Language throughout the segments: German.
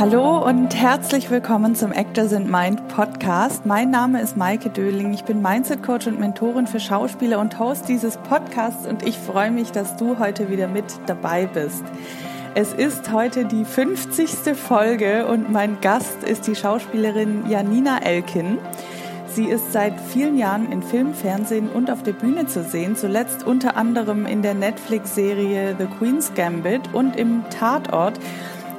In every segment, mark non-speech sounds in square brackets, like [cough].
Hallo und herzlich willkommen zum Actors in Mind Podcast. Mein Name ist Maike Döling. Ich bin Mindset Coach und Mentorin für Schauspieler und Host dieses Podcasts und ich freue mich, dass du heute wieder mit dabei bist. Es ist heute die 50. Folge und mein Gast ist die Schauspielerin Janina Elkin. Sie ist seit vielen Jahren in Film, Fernsehen und auf der Bühne zu sehen, zuletzt unter anderem in der Netflix-Serie The Queen's Gambit und im Tatort.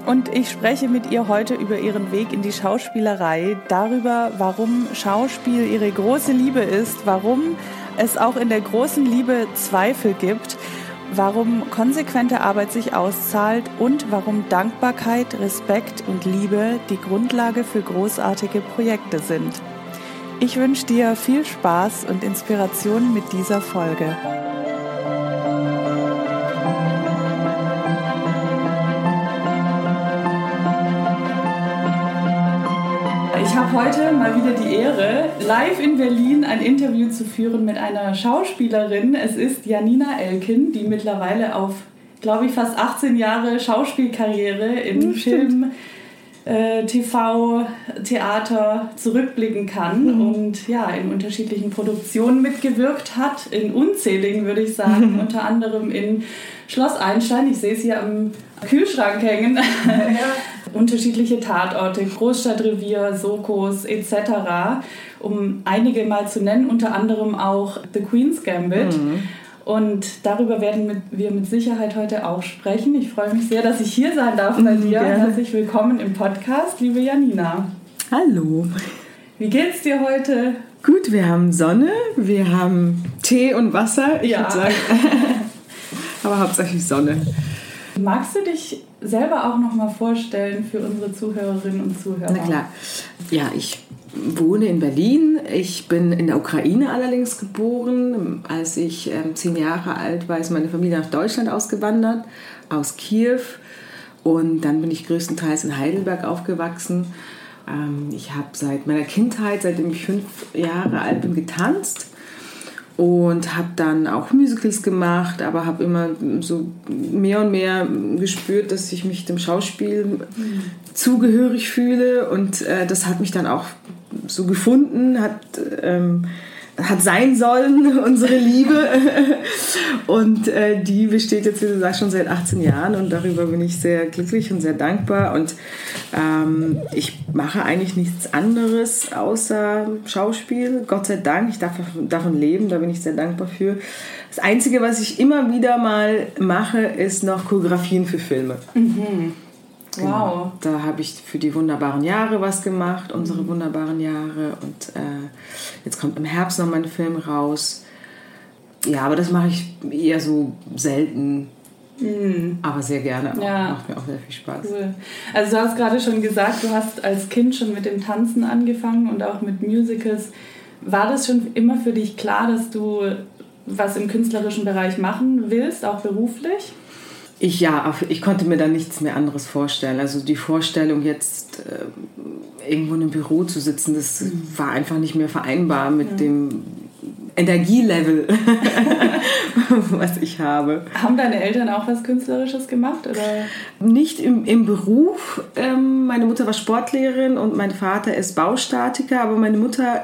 Und ich spreche mit ihr heute über ihren Weg in die Schauspielerei, darüber, warum Schauspiel ihre große Liebe ist, warum es auch in der großen Liebe Zweifel gibt, warum konsequente Arbeit sich auszahlt und warum Dankbarkeit, Respekt und Liebe die Grundlage für großartige Projekte sind. Ich wünsche dir viel Spaß und Inspiration mit dieser Folge. Heute mal wieder die Ehre, live in Berlin ein Interview zu führen mit einer Schauspielerin. Es ist Janina Elkin, die mittlerweile auf, glaube ich, fast 18 Jahre Schauspielkarriere in Film, äh, TV, Theater zurückblicken kann mhm. und ja, in unterschiedlichen Produktionen mitgewirkt hat, in unzähligen würde ich sagen, [laughs] unter anderem in Schloss Einstein, ich sehe es hier am Kühlschrank hängen, ja. [laughs] unterschiedliche Tatorte, Großstadtrevier, Sokos etc., um einige mal zu nennen, unter anderem auch The Queen's Gambit. Mhm. Und darüber werden wir mit Sicherheit heute auch sprechen. Ich freue mich sehr, dass ich hier sein darf bei dir. Gerne. Herzlich willkommen im Podcast, liebe Janina. Hallo. Wie geht's dir heute? Gut, wir haben Sonne, wir haben Tee und Wasser, ich ja. würde sagen. [laughs] Aber hauptsächlich Sonne. Magst du dich selber auch noch mal vorstellen für unsere Zuhörerinnen und Zuhörer? Na klar. Ja, ich wohne in Berlin. Ich bin in der Ukraine allerdings geboren. Als ich ähm, zehn Jahre alt war, ist meine Familie nach Deutschland ausgewandert, aus Kiew. Und dann bin ich größtenteils in Heidelberg aufgewachsen. Ähm, ich habe seit meiner Kindheit, seitdem ich fünf Jahre alt bin, getanzt und habe dann auch Musicals gemacht, aber habe immer so mehr und mehr gespürt, dass ich mich dem Schauspiel mhm. zugehörig fühle und äh, das hat mich dann auch so gefunden, hat, ähm, hat sein sollen, [laughs] unsere Liebe. und äh, die besteht jetzt, wie gesagt, schon seit 18 Jahren und darüber bin ich sehr glücklich und sehr dankbar. Und ähm, ich mache eigentlich nichts anderes außer Schauspiel. Gott sei Dank, ich darf davon leben, da bin ich sehr dankbar für. Das Einzige, was ich immer wieder mal mache, ist noch Choreografien für Filme. Mhm. Genau. Wow. Da habe ich für die wunderbaren Jahre was gemacht, unsere wunderbaren Jahre. Und äh, jetzt kommt im Herbst noch mein Film raus. Ja, aber das mache ich eher so selten. Mhm. Aber sehr gerne. Auch. Ja. Macht mir auch sehr viel Spaß. Cool. Also du hast gerade schon gesagt, du hast als Kind schon mit dem Tanzen angefangen und auch mit Musicals. War das schon immer für dich klar, dass du was im künstlerischen Bereich machen willst, auch beruflich? Ich ja, ich konnte mir da nichts mehr anderes vorstellen. Also die Vorstellung jetzt äh, irgendwo in einem Büro zu sitzen, das mhm. war einfach nicht mehr vereinbar mit mhm. dem Energielevel, [laughs] was ich habe. Haben deine Eltern auch was Künstlerisches gemacht? Oder? Nicht im, im Beruf. Ähm, meine Mutter war Sportlehrerin und mein Vater ist Baustatiker, aber meine Mutter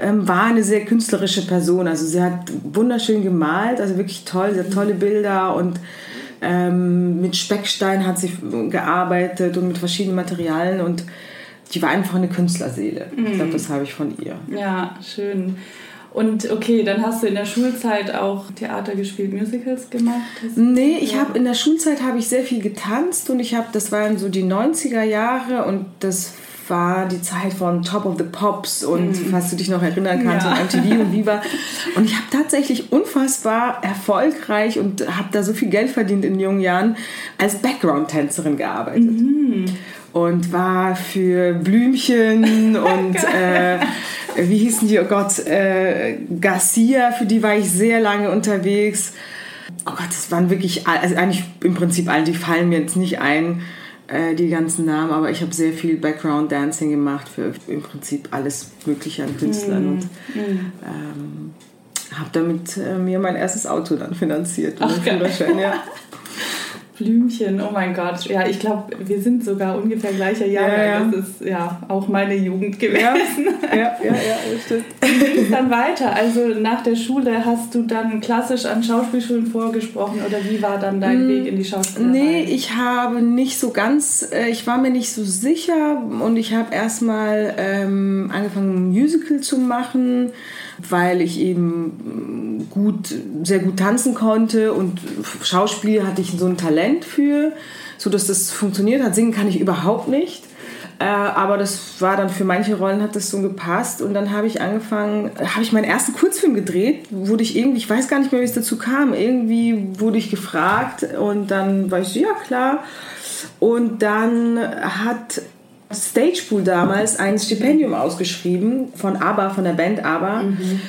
ähm, war eine sehr künstlerische Person. Also sie hat wunderschön gemalt, also wirklich toll, sie hat tolle Bilder und ähm, mit Speckstein hat sie gearbeitet und mit verschiedenen Materialien und die war einfach eine Künstlerseele. Mhm. Ich glaube, das habe ich von ihr. Ja, schön. Und okay, dann hast du in der Schulzeit auch Theater gespielt, Musicals gemacht? Nee, ich habe in der Schulzeit habe ich sehr viel getanzt und ich habe, das waren so die 90er Jahre und das war die Zeit von Top of the Pops und mhm. falls du dich noch erinnern kannst, ja. und MTV und Viva. Und ich habe tatsächlich unfassbar erfolgreich und habe da so viel Geld verdient in jungen Jahren als Background-Tänzerin gearbeitet. Mhm. Und war für Blümchen [laughs] und äh, wie hießen die, oh Gott, äh, Garcia, für die war ich sehr lange unterwegs. Oh Gott, das waren wirklich, also eigentlich im Prinzip alle, die fallen mir jetzt nicht ein äh, die ganzen Namen, aber ich habe sehr viel Background Dancing gemacht für im Prinzip alles Mögliche an Künstlern mm. und ähm, habe damit äh, mir mein erstes Auto dann finanziert. Ach, Führerschein, ja. [laughs] Blümchen, oh mein Gott. Ja, ich glaube, wir sind sogar ungefähr gleicher Jahre. Ja, ja. Das ist ja auch meine Jugend gewesen. Ja, ja, ja, ja stimmt. [laughs] Wie ging es dann weiter? Also nach der Schule hast du dann klassisch an Schauspielschulen vorgesprochen oder wie war dann dein mm, Weg in die Schauspielerei? Nee, ich habe nicht so ganz, äh, ich war mir nicht so sicher und ich habe erstmal ähm, angefangen, ein Musical zu machen weil ich eben gut, sehr gut tanzen konnte und Schauspiel hatte ich so ein Talent für, so dass das funktioniert hat. Singen kann ich überhaupt nicht. Äh, aber das war dann für manche Rollen hat das so gepasst und dann habe ich angefangen, habe ich meinen ersten Kurzfilm gedreht, wurde ich irgendwie, ich weiß gar nicht mehr, wie es dazu kam, irgendwie wurde ich gefragt und dann war ich so, ja klar. Und dann hat Stagepool damals ein Stipendium ausgeschrieben von ABBA, von der Band ABBA. Mhm.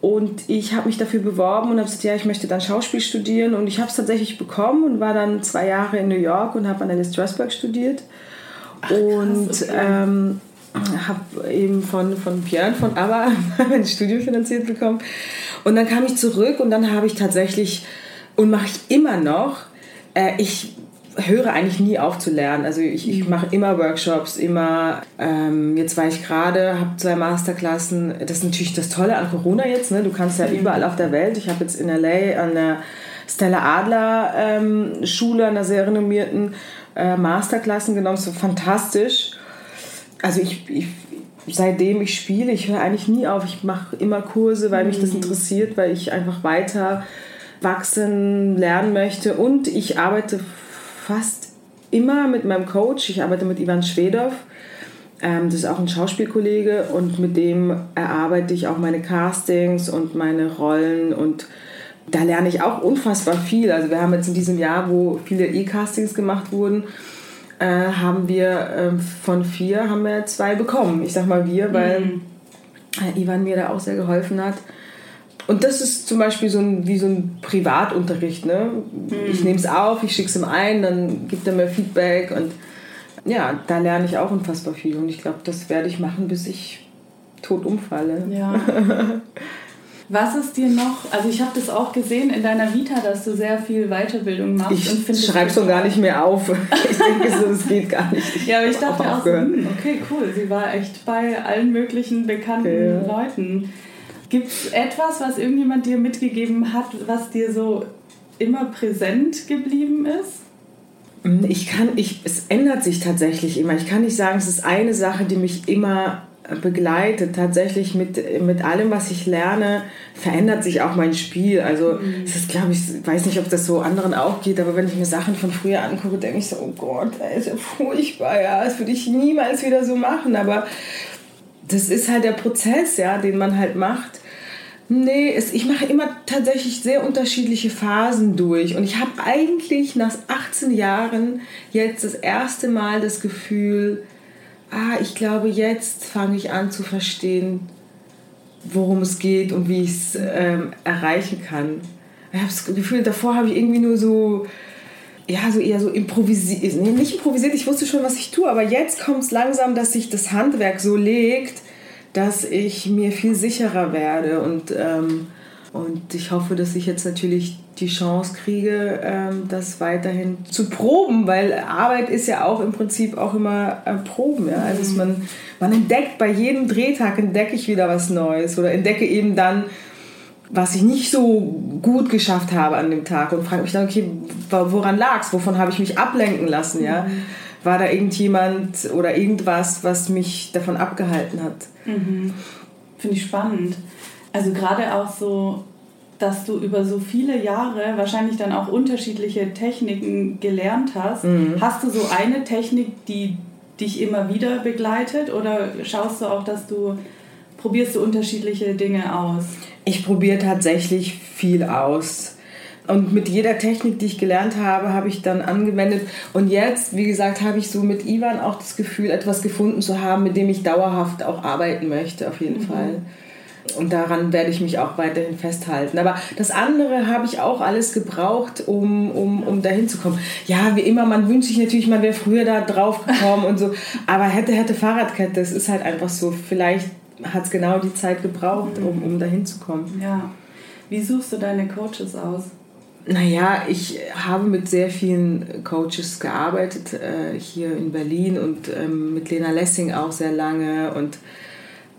Und ich habe mich dafür beworben und habe gesagt, ja, ich möchte dann Schauspiel studieren. Und ich habe es tatsächlich bekommen und war dann zwei Jahre in New York und habe an der Strasbourg studiert. Ach, und krass, okay. ähm, habe eben von, von Björn von ABBA [laughs] mein Studium finanziert bekommen. Und dann kam ich zurück und dann habe ich tatsächlich, und mache ich immer noch, äh, ich höre eigentlich nie auf zu lernen. Also ich, ich mache immer Workshops, immer, ähm, jetzt war ich gerade, habe zwei Masterklassen. Das ist natürlich das Tolle an Corona jetzt, ne? du kannst ja mhm. überall auf der Welt. Ich habe jetzt in L.A. an der Stella Adler ähm, Schule, an der sehr renommierten äh, Masterklassen genommen. So fantastisch. Also ich, ich seitdem ich spiele, ich höre eigentlich nie auf. Ich mache immer Kurse, weil mich das mhm. interessiert, weil ich einfach weiter wachsen, lernen möchte. Und ich arbeite fast immer mit meinem Coach. Ich arbeite mit Ivan Schwedow. Ähm, das ist auch ein Schauspielkollege und mit dem erarbeite ich auch meine Castings und meine Rollen und da lerne ich auch unfassbar viel. Also wir haben jetzt in diesem Jahr, wo viele E-Castings gemacht wurden, äh, haben wir äh, von vier haben wir zwei bekommen. Ich sag mal wir, weil mhm. Ivan mir da auch sehr geholfen hat. Und das ist zum Beispiel so ein, wie so ein Privatunterricht. Ne? Ich nehme es auf, ich schicke es ihm ein, dann gibt er mir Feedback und ja, da lerne ich auch unfassbar viel. Und ich glaube, das werde ich machen, bis ich tot umfalle. Ja. [laughs] Was ist dir noch, also ich habe das auch gesehen in deiner Vita, dass du sehr viel Weiterbildung machst. Ich schreibe schon gar nicht mehr auf. [laughs] Ich denke so, das geht gar nicht. Ich ja, aber ich dachte auch, so, hm, okay, cool, sie war echt bei allen möglichen bekannten okay. Leuten. Gibt es etwas, was irgendjemand dir mitgegeben hat, was dir so immer präsent geblieben ist? Hm, ich kann, ich, es ändert sich tatsächlich immer. Ich kann nicht sagen, es ist eine Sache, die mich immer begleitet. Tatsächlich mit, mit allem, was ich lerne, verändert sich auch mein Spiel. Also mhm. es ist, glaube ich, weiß nicht, ob das so anderen auch geht, aber wenn ich mir Sachen von früher angucke, denke ich so, oh Gott, das ist ja furchtbar, ja, das würde ich niemals wieder so machen. Aber das ist halt der Prozess, ja, den man halt macht. Nee, es, ich mache immer tatsächlich sehr unterschiedliche Phasen durch. Und ich habe eigentlich nach 18 Jahren jetzt das erste Mal das Gefühl, ah, ich glaube, jetzt fange ich an zu verstehen, worum es geht und wie ich es ähm, erreichen kann. Ich habe das Gefühl, davor habe ich irgendwie nur so, ja, so eher so improvisiert, nee, nicht improvisiert, ich wusste schon, was ich tue, aber jetzt kommt es langsam, dass sich das Handwerk so legt, dass ich mir viel sicherer werde und, ähm, und ich hoffe, dass ich jetzt natürlich die Chance kriege, ähm, das weiterhin zu proben, weil Arbeit ist ja auch im Prinzip auch immer äh, Proben. Ja? Also man, man entdeckt bei jedem Drehtag entdecke ich wieder was Neues oder entdecke eben dann, was ich nicht so gut geschafft habe an dem Tag und frage mich dann, okay, woran lag es? Wovon habe ich mich ablenken lassen? Ja? Mhm war da irgendjemand oder irgendwas, was mich davon abgehalten hat. Mhm. Finde ich spannend. Also gerade auch so, dass du über so viele Jahre wahrscheinlich dann auch unterschiedliche Techniken gelernt hast. Mhm. Hast du so eine Technik, die dich immer wieder begleitet oder schaust du auch, dass du probierst du unterschiedliche Dinge aus? Ich probiere tatsächlich viel aus. Und mit jeder Technik, die ich gelernt habe, habe ich dann angewendet. Und jetzt, wie gesagt, habe ich so mit Ivan auch das Gefühl, etwas gefunden zu haben, mit dem ich dauerhaft auch arbeiten möchte, auf jeden mhm. Fall. Und daran werde ich mich auch weiterhin festhalten. Aber das andere habe ich auch alles gebraucht, um, um, um dahin zu kommen. Ja, wie immer, man wünscht sich natürlich, man wäre früher da drauf gekommen und so. Aber hätte, hätte Fahrradkette, es ist halt einfach so. Vielleicht hat es genau die Zeit gebraucht, um, um dahin zu kommen. Ja. Wie suchst du deine Coaches aus? Naja, ich habe mit sehr vielen Coaches gearbeitet, äh, hier in Berlin und ähm, mit Lena Lessing auch sehr lange. Und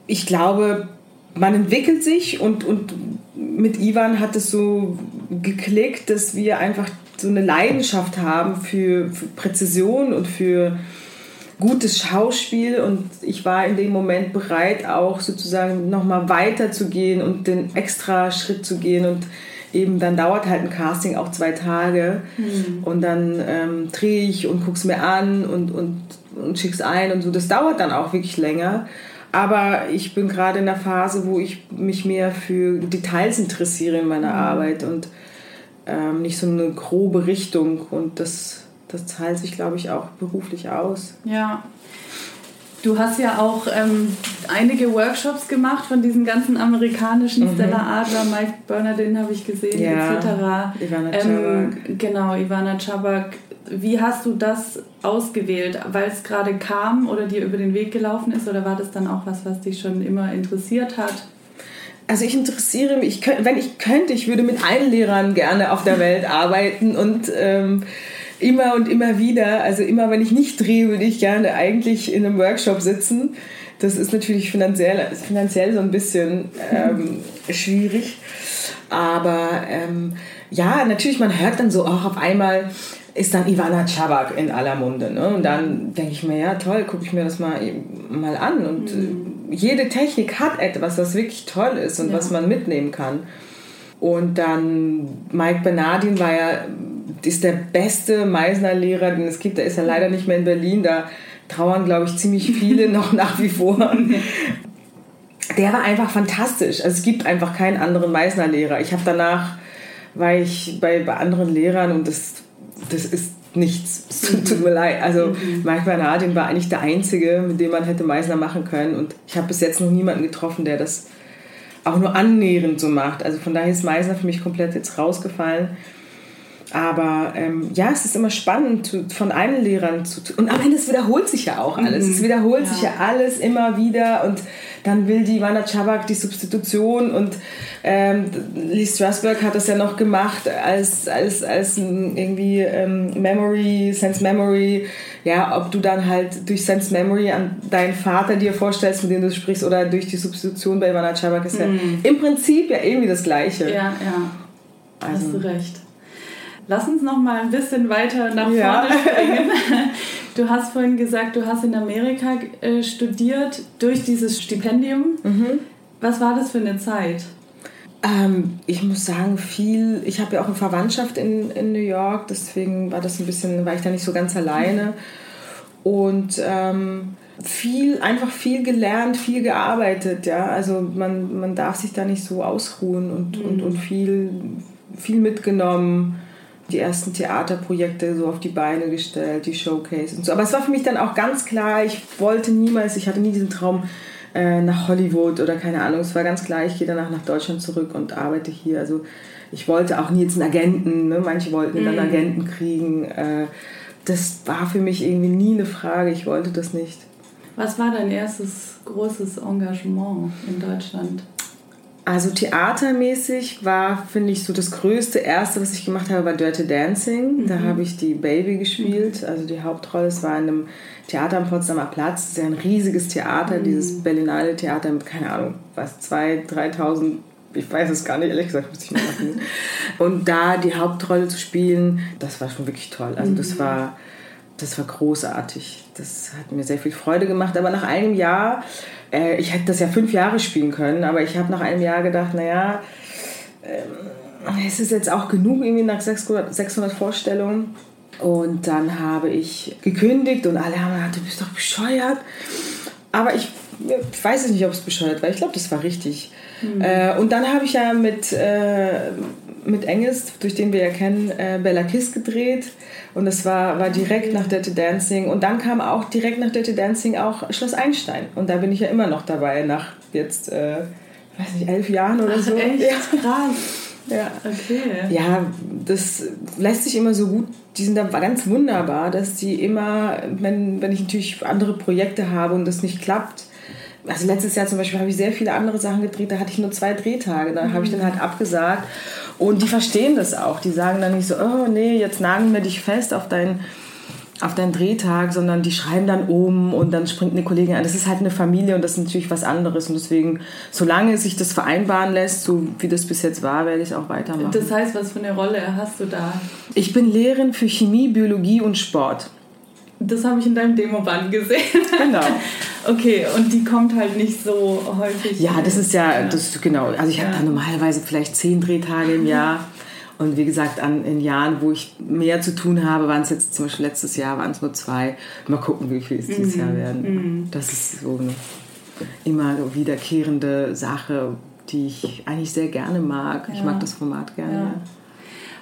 ich glaube, man entwickelt sich und, und mit Ivan hat es so geklickt, dass wir einfach so eine Leidenschaft haben für, für Präzision und für gutes Schauspiel und ich war in dem Moment bereit, auch sozusagen nochmal weiter zu gehen und den extra Schritt zu gehen und eben dann dauert halt ein Casting auch zwei Tage mhm. und dann ähm, drehe ich und gucke es mir an und, und, und schick's ein und so. Das dauert dann auch wirklich länger. Aber ich bin gerade in der Phase, wo ich mich mehr für Details interessiere in meiner mhm. Arbeit und ähm, nicht so eine grobe Richtung. Und das, das zahlt sich, glaube ich, auch beruflich aus. Ja, Du hast ja auch ähm, einige Workshops gemacht von diesen ganzen amerikanischen mhm. Stella Adler, Mike Bernardin habe ich gesehen, ja, etc. Ivana ähm, genau, Ivana Chabak. Wie hast du das ausgewählt? Weil es gerade kam oder dir über den Weg gelaufen ist oder war das dann auch was, was dich schon immer interessiert hat? Also ich interessiere mich, wenn ich könnte, ich würde mit allen Lehrern gerne auf der Welt arbeiten und ähm, immer und immer wieder. Also immer, wenn ich nicht drehe, würde ich gerne eigentlich in einem Workshop sitzen. Das ist natürlich finanziell, finanziell so ein bisschen ähm, [laughs] schwierig. Aber ähm, ja, natürlich, man hört dann so auch auf einmal ist dann Ivana Chabak in aller Munde. Ne? Und dann denke ich mir, ja toll, gucke ich mir das mal, mal an. Und mhm. jede Technik hat etwas, was wirklich toll ist und ja. was man mitnehmen kann. Und dann Mike Bernardin war ja ist der beste Meisner-Lehrer, den es gibt. Der ist ja leider nicht mehr in Berlin. Da trauern, glaube ich, ziemlich viele [laughs] noch nach wie vor. Der war einfach fantastisch. Also es gibt einfach keinen anderen Meisner-Lehrer. Ich habe danach, war ich bei, bei anderen Lehrern und das, das ist nichts. [laughs] Tut mir leid. Also mhm. Mike Bernardin war eigentlich der Einzige, mit dem man hätte Meisner machen können. Und ich habe bis jetzt noch niemanden getroffen, der das auch nur annähernd so macht. Also von daher ist Meisner für mich komplett jetzt rausgefallen. Aber ähm, ja, es ist immer spannend, von allen Lehrern zu tun. Und am Ende, es wiederholt sich ja auch alles. Mhm. Es wiederholt ja. sich ja alles immer wieder. Und dann will die Wanda Chabak die Substitution. Und ähm, Lee Strasberg hat das ja noch gemacht als, als, als irgendwie ähm, Memory, Sense Memory. Ja, ob du dann halt durch Sense Memory an deinen Vater dir vorstellst, mit dem du sprichst, oder durch die Substitution bei Wanda Chabak ist mhm. ja im Prinzip ja irgendwie das Gleiche. Ja, ja. Also, Hast du recht. Lass uns noch mal ein bisschen weiter nach ja. vorne [laughs] springen. Du hast vorhin gesagt, du hast in Amerika äh, studiert durch dieses Stipendium. Mhm. Was war das für eine Zeit? Ähm, ich muss sagen, viel. Ich habe ja auch eine Verwandtschaft in, in New York, deswegen war das ein bisschen, war ich da nicht so ganz alleine. Und ähm, viel, einfach viel gelernt, viel gearbeitet, ja. Also man, man darf sich da nicht so ausruhen und, mhm. und, und viel, viel mitgenommen die ersten Theaterprojekte so auf die Beine gestellt, die Showcase und so. Aber es war für mich dann auch ganz klar, ich wollte niemals, ich hatte nie diesen Traum äh, nach Hollywood oder keine Ahnung. Es war ganz klar, ich gehe danach nach Deutschland zurück und arbeite hier. Also ich wollte auch nie jetzt einen Agenten, ne? manche wollten dann mhm. Agenten kriegen. Äh, das war für mich irgendwie nie eine Frage, ich wollte das nicht. Was war dein erstes großes Engagement in Deutschland? Also theatermäßig war, finde ich, so das größte erste, was ich gemacht habe, war Dirty Dancing. Mhm. Da habe ich die Baby gespielt, also die Hauptrolle. Es war in einem Theater am Potsdamer Platz. Das ist ja ein riesiges Theater, mhm. dieses Berlinale Theater mit, keine Ahnung, was, 2.000, 3.000, ich weiß es gar nicht, ehrlich gesagt, muss ich mal machen. [laughs] Und da die Hauptrolle zu spielen, das war schon wirklich toll. Also das mhm. war, das war großartig. Das hat mir sehr viel Freude gemacht. Aber nach einem Jahr äh, ich hätte das ja fünf Jahre spielen können, aber ich habe nach einem Jahr gedacht, naja, äh, es ist jetzt auch genug irgendwie nach 600, 600 Vorstellungen. Und dann habe ich gekündigt und alle haben gesagt, du bist doch bescheuert. Aber ich, ich weiß nicht, ob es bescheuert war. Ich glaube, das war richtig. Mhm. Äh, und dann habe ich ja mit, äh, mit Engels, durch den wir ja kennen, äh, Bella Kiss gedreht. Und das war, war direkt nach Dirty Dancing. Und dann kam auch direkt nach Dirty Dancing auch Schloss Einstein. Und da bin ich ja immer noch dabei, nach jetzt, äh, weiß nicht, elf Jahren oder Ach, so. Echt? Ja. Krass. Ja. Okay. Ja, das lässt sich immer so gut, die sind da ganz wunderbar, dass die immer, wenn, wenn ich natürlich andere Projekte habe und das nicht klappt, also letztes Jahr zum Beispiel habe ich sehr viele andere Sachen gedreht, da hatte ich nur zwei Drehtage, da mhm. habe ich dann halt abgesagt Und die verstehen das auch. Die sagen dann nicht so, oh nee, jetzt nageln wir dich fest auf deinen auf deinen Drehtag, sondern die schreiben dann um und dann springt eine Kollegin an. Das ist halt eine Familie und das ist natürlich was anderes. Und deswegen, solange sich das vereinbaren lässt, so wie das bis jetzt war, werde ich auch weitermachen. Das heißt, was für eine Rolle hast du da? Ich bin Lehrerin für Chemie, Biologie und Sport. Das habe ich in deinem Demoband gesehen. Genau. [laughs] okay, und die kommt halt nicht so häufig. Ja, das ist ja, das genau. Also ich ja. habe da normalerweise vielleicht zehn Drehtage im Jahr. Und wie gesagt, an, in Jahren, wo ich mehr zu tun habe, waren es jetzt zum Beispiel letztes Jahr waren es nur zwei. Mal gucken, wie viel es dieses mhm. Jahr werden. Mhm. Das ist so eine immer wiederkehrende Sache, die ich eigentlich sehr gerne mag. Ja. Ich mag das Format gerne. Ja.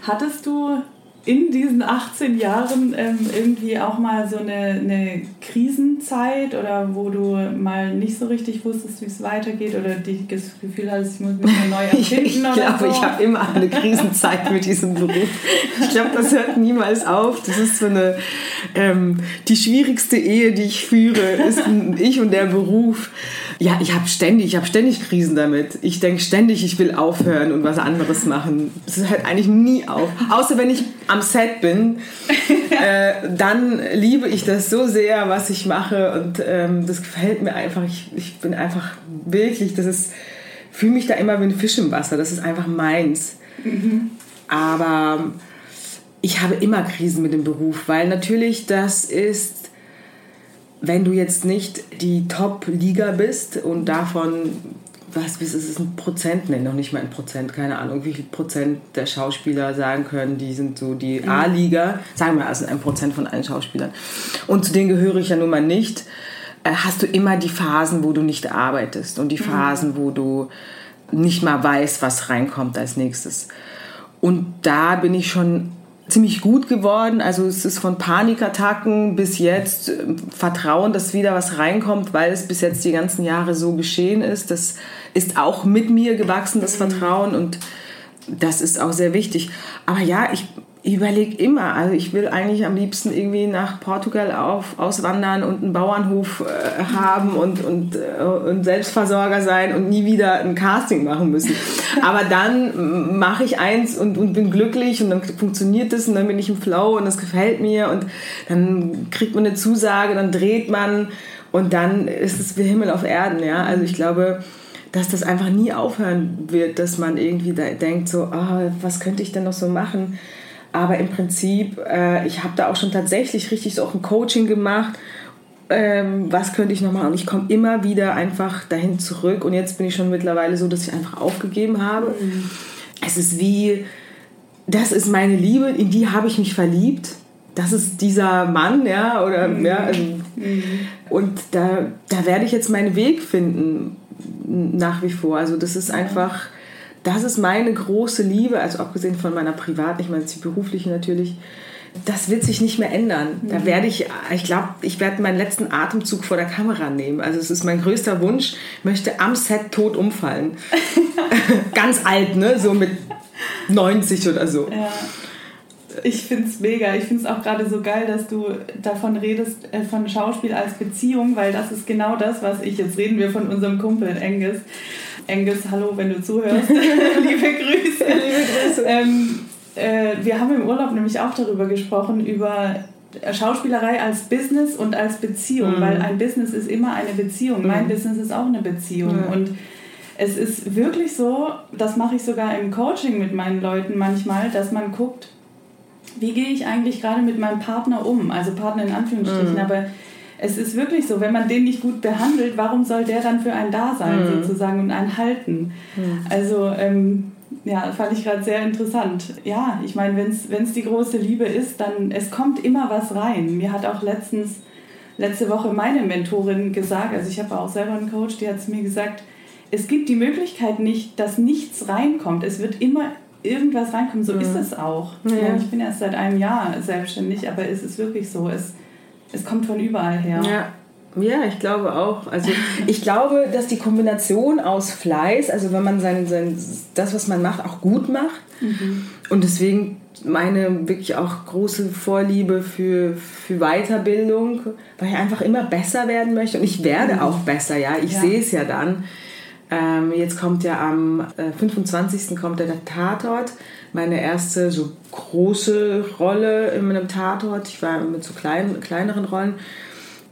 Hattest du in diesen 18 Jahren ähm, irgendwie auch mal so eine, eine Krisenzeit oder wo du mal nicht so richtig wusstest, wie es weitergeht oder das Gefühl hattest, ich muss mich mal neu [laughs] erfinden? ich, ich glaube, so? ich habe immer eine Krisenzeit mit diesem Beruf. Ich glaube, das hört niemals auf. Das ist so eine, ähm, die schwierigste Ehe, die ich führe, ist ich und der Beruf. Ja, ich habe ständig, ich habe ständig Krisen damit. Ich denke ständig, ich will aufhören und was anderes machen. Es hört eigentlich nie auf. Außer wenn ich am Set bin, [laughs] äh, dann liebe ich das so sehr, was ich mache und ähm, das gefällt mir einfach. Ich, ich bin einfach wirklich, das ist, fühle mich da immer wie ein Fisch im Wasser. Das ist einfach meins. Mhm. Aber ich habe immer Krisen mit dem Beruf, weil natürlich das ist wenn du jetzt nicht die Top-Liga bist und davon, was ist es, ein Prozent, nennen noch nicht mal ein Prozent, keine Ahnung, wie viel Prozent der Schauspieler sagen können, die sind so die mhm. A-Liga, sagen wir also ein Prozent von allen Schauspielern. Und zu denen gehöre ich ja nun mal nicht, äh, hast du immer die Phasen, wo du nicht arbeitest und die mhm. Phasen, wo du nicht mal weißt, was reinkommt als nächstes. Und da bin ich schon ziemlich gut geworden. Also es ist von Panikattacken bis jetzt äh, Vertrauen, dass wieder was reinkommt, weil es bis jetzt die ganzen Jahre so geschehen ist. Das ist auch mit mir gewachsen, das Vertrauen und das ist auch sehr wichtig. Aber ja, ich ich überlege immer, also ich will eigentlich am liebsten irgendwie nach Portugal auf, auswandern und einen Bauernhof äh, haben und, und, äh, und Selbstversorger sein und nie wieder ein Casting machen müssen. [laughs] Aber dann mache ich eins und, und bin glücklich und dann funktioniert das und dann bin ich im Flow und das gefällt mir und dann kriegt man eine Zusage, dann dreht man und dann ist es wie Himmel auf Erden. Ja? Also ich glaube, dass das einfach nie aufhören wird, dass man irgendwie da denkt, so, oh, was könnte ich denn noch so machen? Aber im Prinzip, äh, ich habe da auch schon tatsächlich richtig so auch ein Coaching gemacht. Ähm, was könnte ich noch machen? Und ich komme immer wieder einfach dahin zurück. Und jetzt bin ich schon mittlerweile so, dass ich einfach aufgegeben habe. Mhm. Es ist wie, das ist meine Liebe, in die habe ich mich verliebt. Das ist dieser Mann, ja, oder mhm. ja. Also, mhm. Und da, da werde ich jetzt meinen Weg finden, nach wie vor. Also das ist einfach das ist meine große Liebe, also abgesehen von meiner privaten, ich meine die berufliche natürlich. Das wird sich nicht mehr ändern. Da mhm. werde ich, ich glaube, ich werde meinen letzten Atemzug vor der Kamera nehmen. Also es ist mein größter Wunsch, möchte am Set tot umfallen. [laughs] Ganz alt, ne? So mit 90 oder so. Ja. Ich finde es mega. Ich finde es auch gerade so geil, dass du davon redest, äh, von Schauspiel als Beziehung, weil das ist genau das, was ich, jetzt reden wir von unserem Kumpel Angus, Engels, hallo, wenn du zuhörst. [laughs] Liebe Grüße. Liebe Grüße. Ähm, äh, wir haben im Urlaub nämlich auch darüber gesprochen, über Schauspielerei als Business und als Beziehung, mhm. weil ein Business ist immer eine Beziehung. Mhm. Mein Business ist auch eine Beziehung. Mhm. Und es ist wirklich so, das mache ich sogar im Coaching mit meinen Leuten manchmal, dass man guckt, wie gehe ich eigentlich gerade mit meinem Partner um? Also Partner in Anführungsstrichen, mhm. aber es ist wirklich so, wenn man den nicht gut behandelt, warum soll der dann für einen da sein mhm. sozusagen und einen halten? Mhm. Also ähm, ja, fand ich gerade sehr interessant. Ja, ich meine, wenn es die große Liebe ist, dann es kommt immer was rein. Mir hat auch letztens, letzte Woche meine Mentorin gesagt, also ich habe auch selber einen Coach, die hat es mir gesagt, es gibt die Möglichkeit nicht, dass nichts reinkommt. Es wird immer irgendwas reinkommen. So mhm. ist es auch. Ja. Ich bin erst seit einem Jahr selbstständig, aber es ist wirklich so. Es, es kommt von überall her. Ja. Ja, ich glaube auch. Also [laughs] ich glaube, dass die Kombination aus Fleiß, also wenn man sein, sein, das, was man macht, auch gut macht. Mhm. Und deswegen meine wirklich auch große Vorliebe für, für Weiterbildung, weil ich einfach immer besser werden möchte. Und ich werde mhm. auch besser, ja. Ich ja. sehe es ja dann. Ähm, jetzt kommt ja am äh, 25. kommt der Tatort. Meine erste so große Rolle in einem Tatort. Ich war mit so kleinen, kleineren Rollen.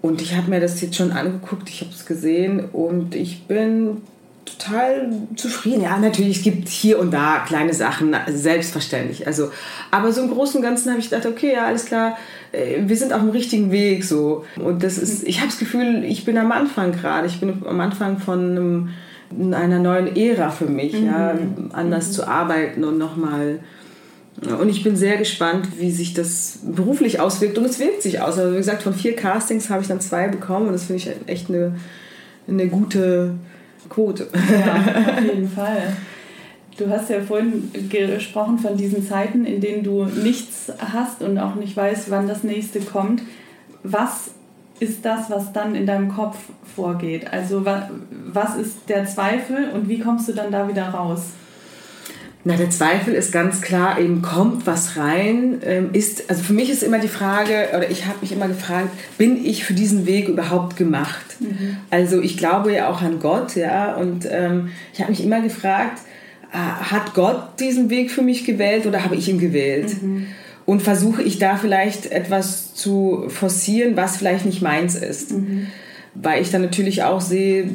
Und ich habe mir das jetzt schon angeguckt, ich habe es gesehen und ich bin total zufrieden. Ja, natürlich, es gibt hier und da kleine Sachen, selbstverständlich. Also, aber so im Großen und Ganzen habe ich gedacht, okay, ja, alles klar, äh, wir sind auf dem richtigen Weg so. Und das ist, ich habe das Gefühl, ich bin am Anfang gerade. Ich bin am Anfang von einem, einer neuen Ära für mich, mhm. ja, anders mhm. zu arbeiten und nochmal. Und ich bin sehr gespannt, wie sich das beruflich auswirkt. Und es wirkt sich aus. Also wie gesagt, von vier Castings habe ich dann zwei bekommen und das finde ich echt eine, eine gute Quote. Ja, auf jeden Fall. Du hast ja vorhin gesprochen von diesen Zeiten, in denen du nichts hast und auch nicht weißt, wann das nächste kommt. Was ist das, was dann in deinem Kopf vorgeht? Also was ist der Zweifel und wie kommst du dann da wieder raus? Na, der Zweifel ist ganz klar, eben kommt was rein, ähm, ist, also für mich ist immer die Frage, oder ich habe mich immer gefragt, bin ich für diesen Weg überhaupt gemacht? Mhm. Also ich glaube ja auch an Gott, ja, und ähm, ich habe mich immer gefragt, äh, hat Gott diesen Weg für mich gewählt oder habe ich ihn gewählt? Mhm. Und versuche ich da vielleicht etwas zu forcieren, was vielleicht nicht meins ist. Mhm. Weil ich dann natürlich auch sehe,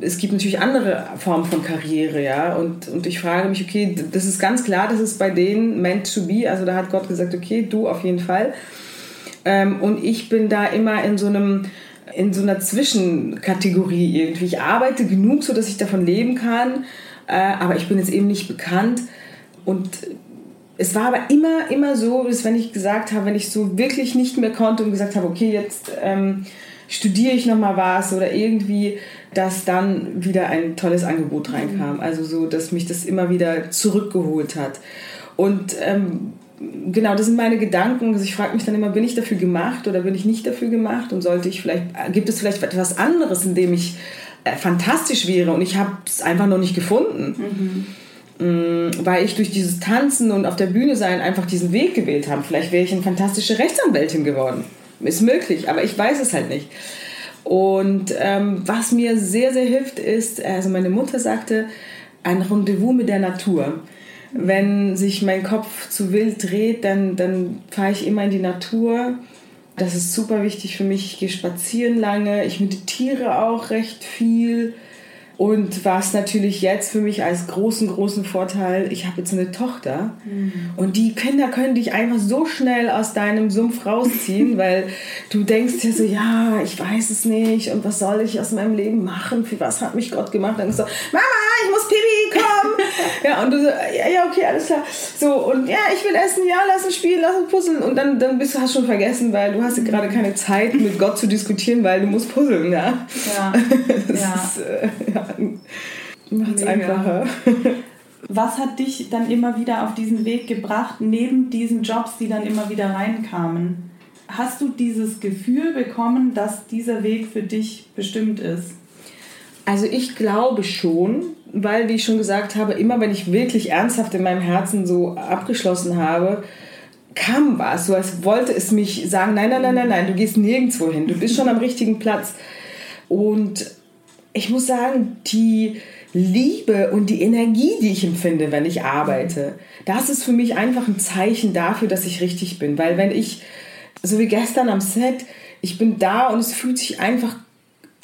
es gibt natürlich andere Formen von Karriere, ja. Und, und ich frage mich, okay, das ist ganz klar, das ist bei denen meant to be. Also da hat Gott gesagt, okay, du auf jeden Fall. Ähm, und ich bin da immer in so einem in so einer Zwischenkategorie irgendwie. Ich arbeite genug, so dass ich davon leben kann, äh, aber ich bin jetzt eben nicht bekannt. Und es war aber immer, immer so, dass wenn ich gesagt habe, wenn ich so wirklich nicht mehr konnte und gesagt habe, okay, jetzt ähm, studiere ich nochmal was oder irgendwie, dass dann wieder ein tolles Angebot reinkam. Also so, dass mich das immer wieder zurückgeholt hat. Und ähm, genau, das sind meine Gedanken. Also ich frage mich dann immer, bin ich dafür gemacht oder bin ich nicht dafür gemacht? Und sollte ich vielleicht, gibt es vielleicht etwas anderes, in dem ich äh, fantastisch wäre und ich habe es einfach noch nicht gefunden? Mhm. Mm, weil ich durch dieses Tanzen und auf der Bühne sein einfach diesen Weg gewählt habe. Vielleicht wäre ich eine fantastische Rechtsanwältin geworden. Ist möglich, aber ich weiß es halt nicht. Und ähm, was mir sehr, sehr hilft, ist, also meine Mutter sagte, ein Rendezvous mit der Natur. Wenn sich mein Kopf zu wild dreht, dann, dann fahre ich immer in die Natur. Das ist super wichtig für mich. Ich gehe spazieren lange, ich meditiere auch recht viel. Und was natürlich jetzt für mich als großen, großen Vorteil, ich habe jetzt eine Tochter mhm. und die Kinder können dich einfach so schnell aus deinem Sumpf rausziehen, [laughs] weil du denkst dir so, ja, ich weiß es nicht und was soll ich aus meinem Leben machen, für was hat mich Gott gemacht? Dann so, Mama, ich muss Pipi kommen. [laughs] ja, und du so, ja, ja, okay, alles klar. So, und ja, ich will essen, ja, lass uns spielen, lass uns puzzeln. Und dann, dann bist du, hast schon vergessen, weil du hast gerade keine Zeit, mit Gott zu diskutieren, weil du musst puzzeln, ja. Ja. [laughs] ja. Ist, äh, ja macht es einfacher. [laughs] Was hat dich dann immer wieder auf diesen Weg gebracht, neben diesen Jobs, die dann immer wieder reinkamen? Hast du dieses Gefühl bekommen, dass dieser Weg für dich bestimmt ist? Also ich glaube schon, weil, wie ich schon gesagt habe, immer wenn ich wirklich ernsthaft in meinem Herzen so abgeschlossen habe, kam was, so als wollte es mich sagen, nein, nein, nein, nein, nein, du gehst nirgendwo hin, du bist schon am richtigen Platz. Und ich muss sagen, die Liebe und die Energie, die ich empfinde, wenn ich arbeite, das ist für mich einfach ein Zeichen dafür, dass ich richtig bin. Weil wenn ich, so wie gestern am Set, ich bin da und es fühlt sich einfach,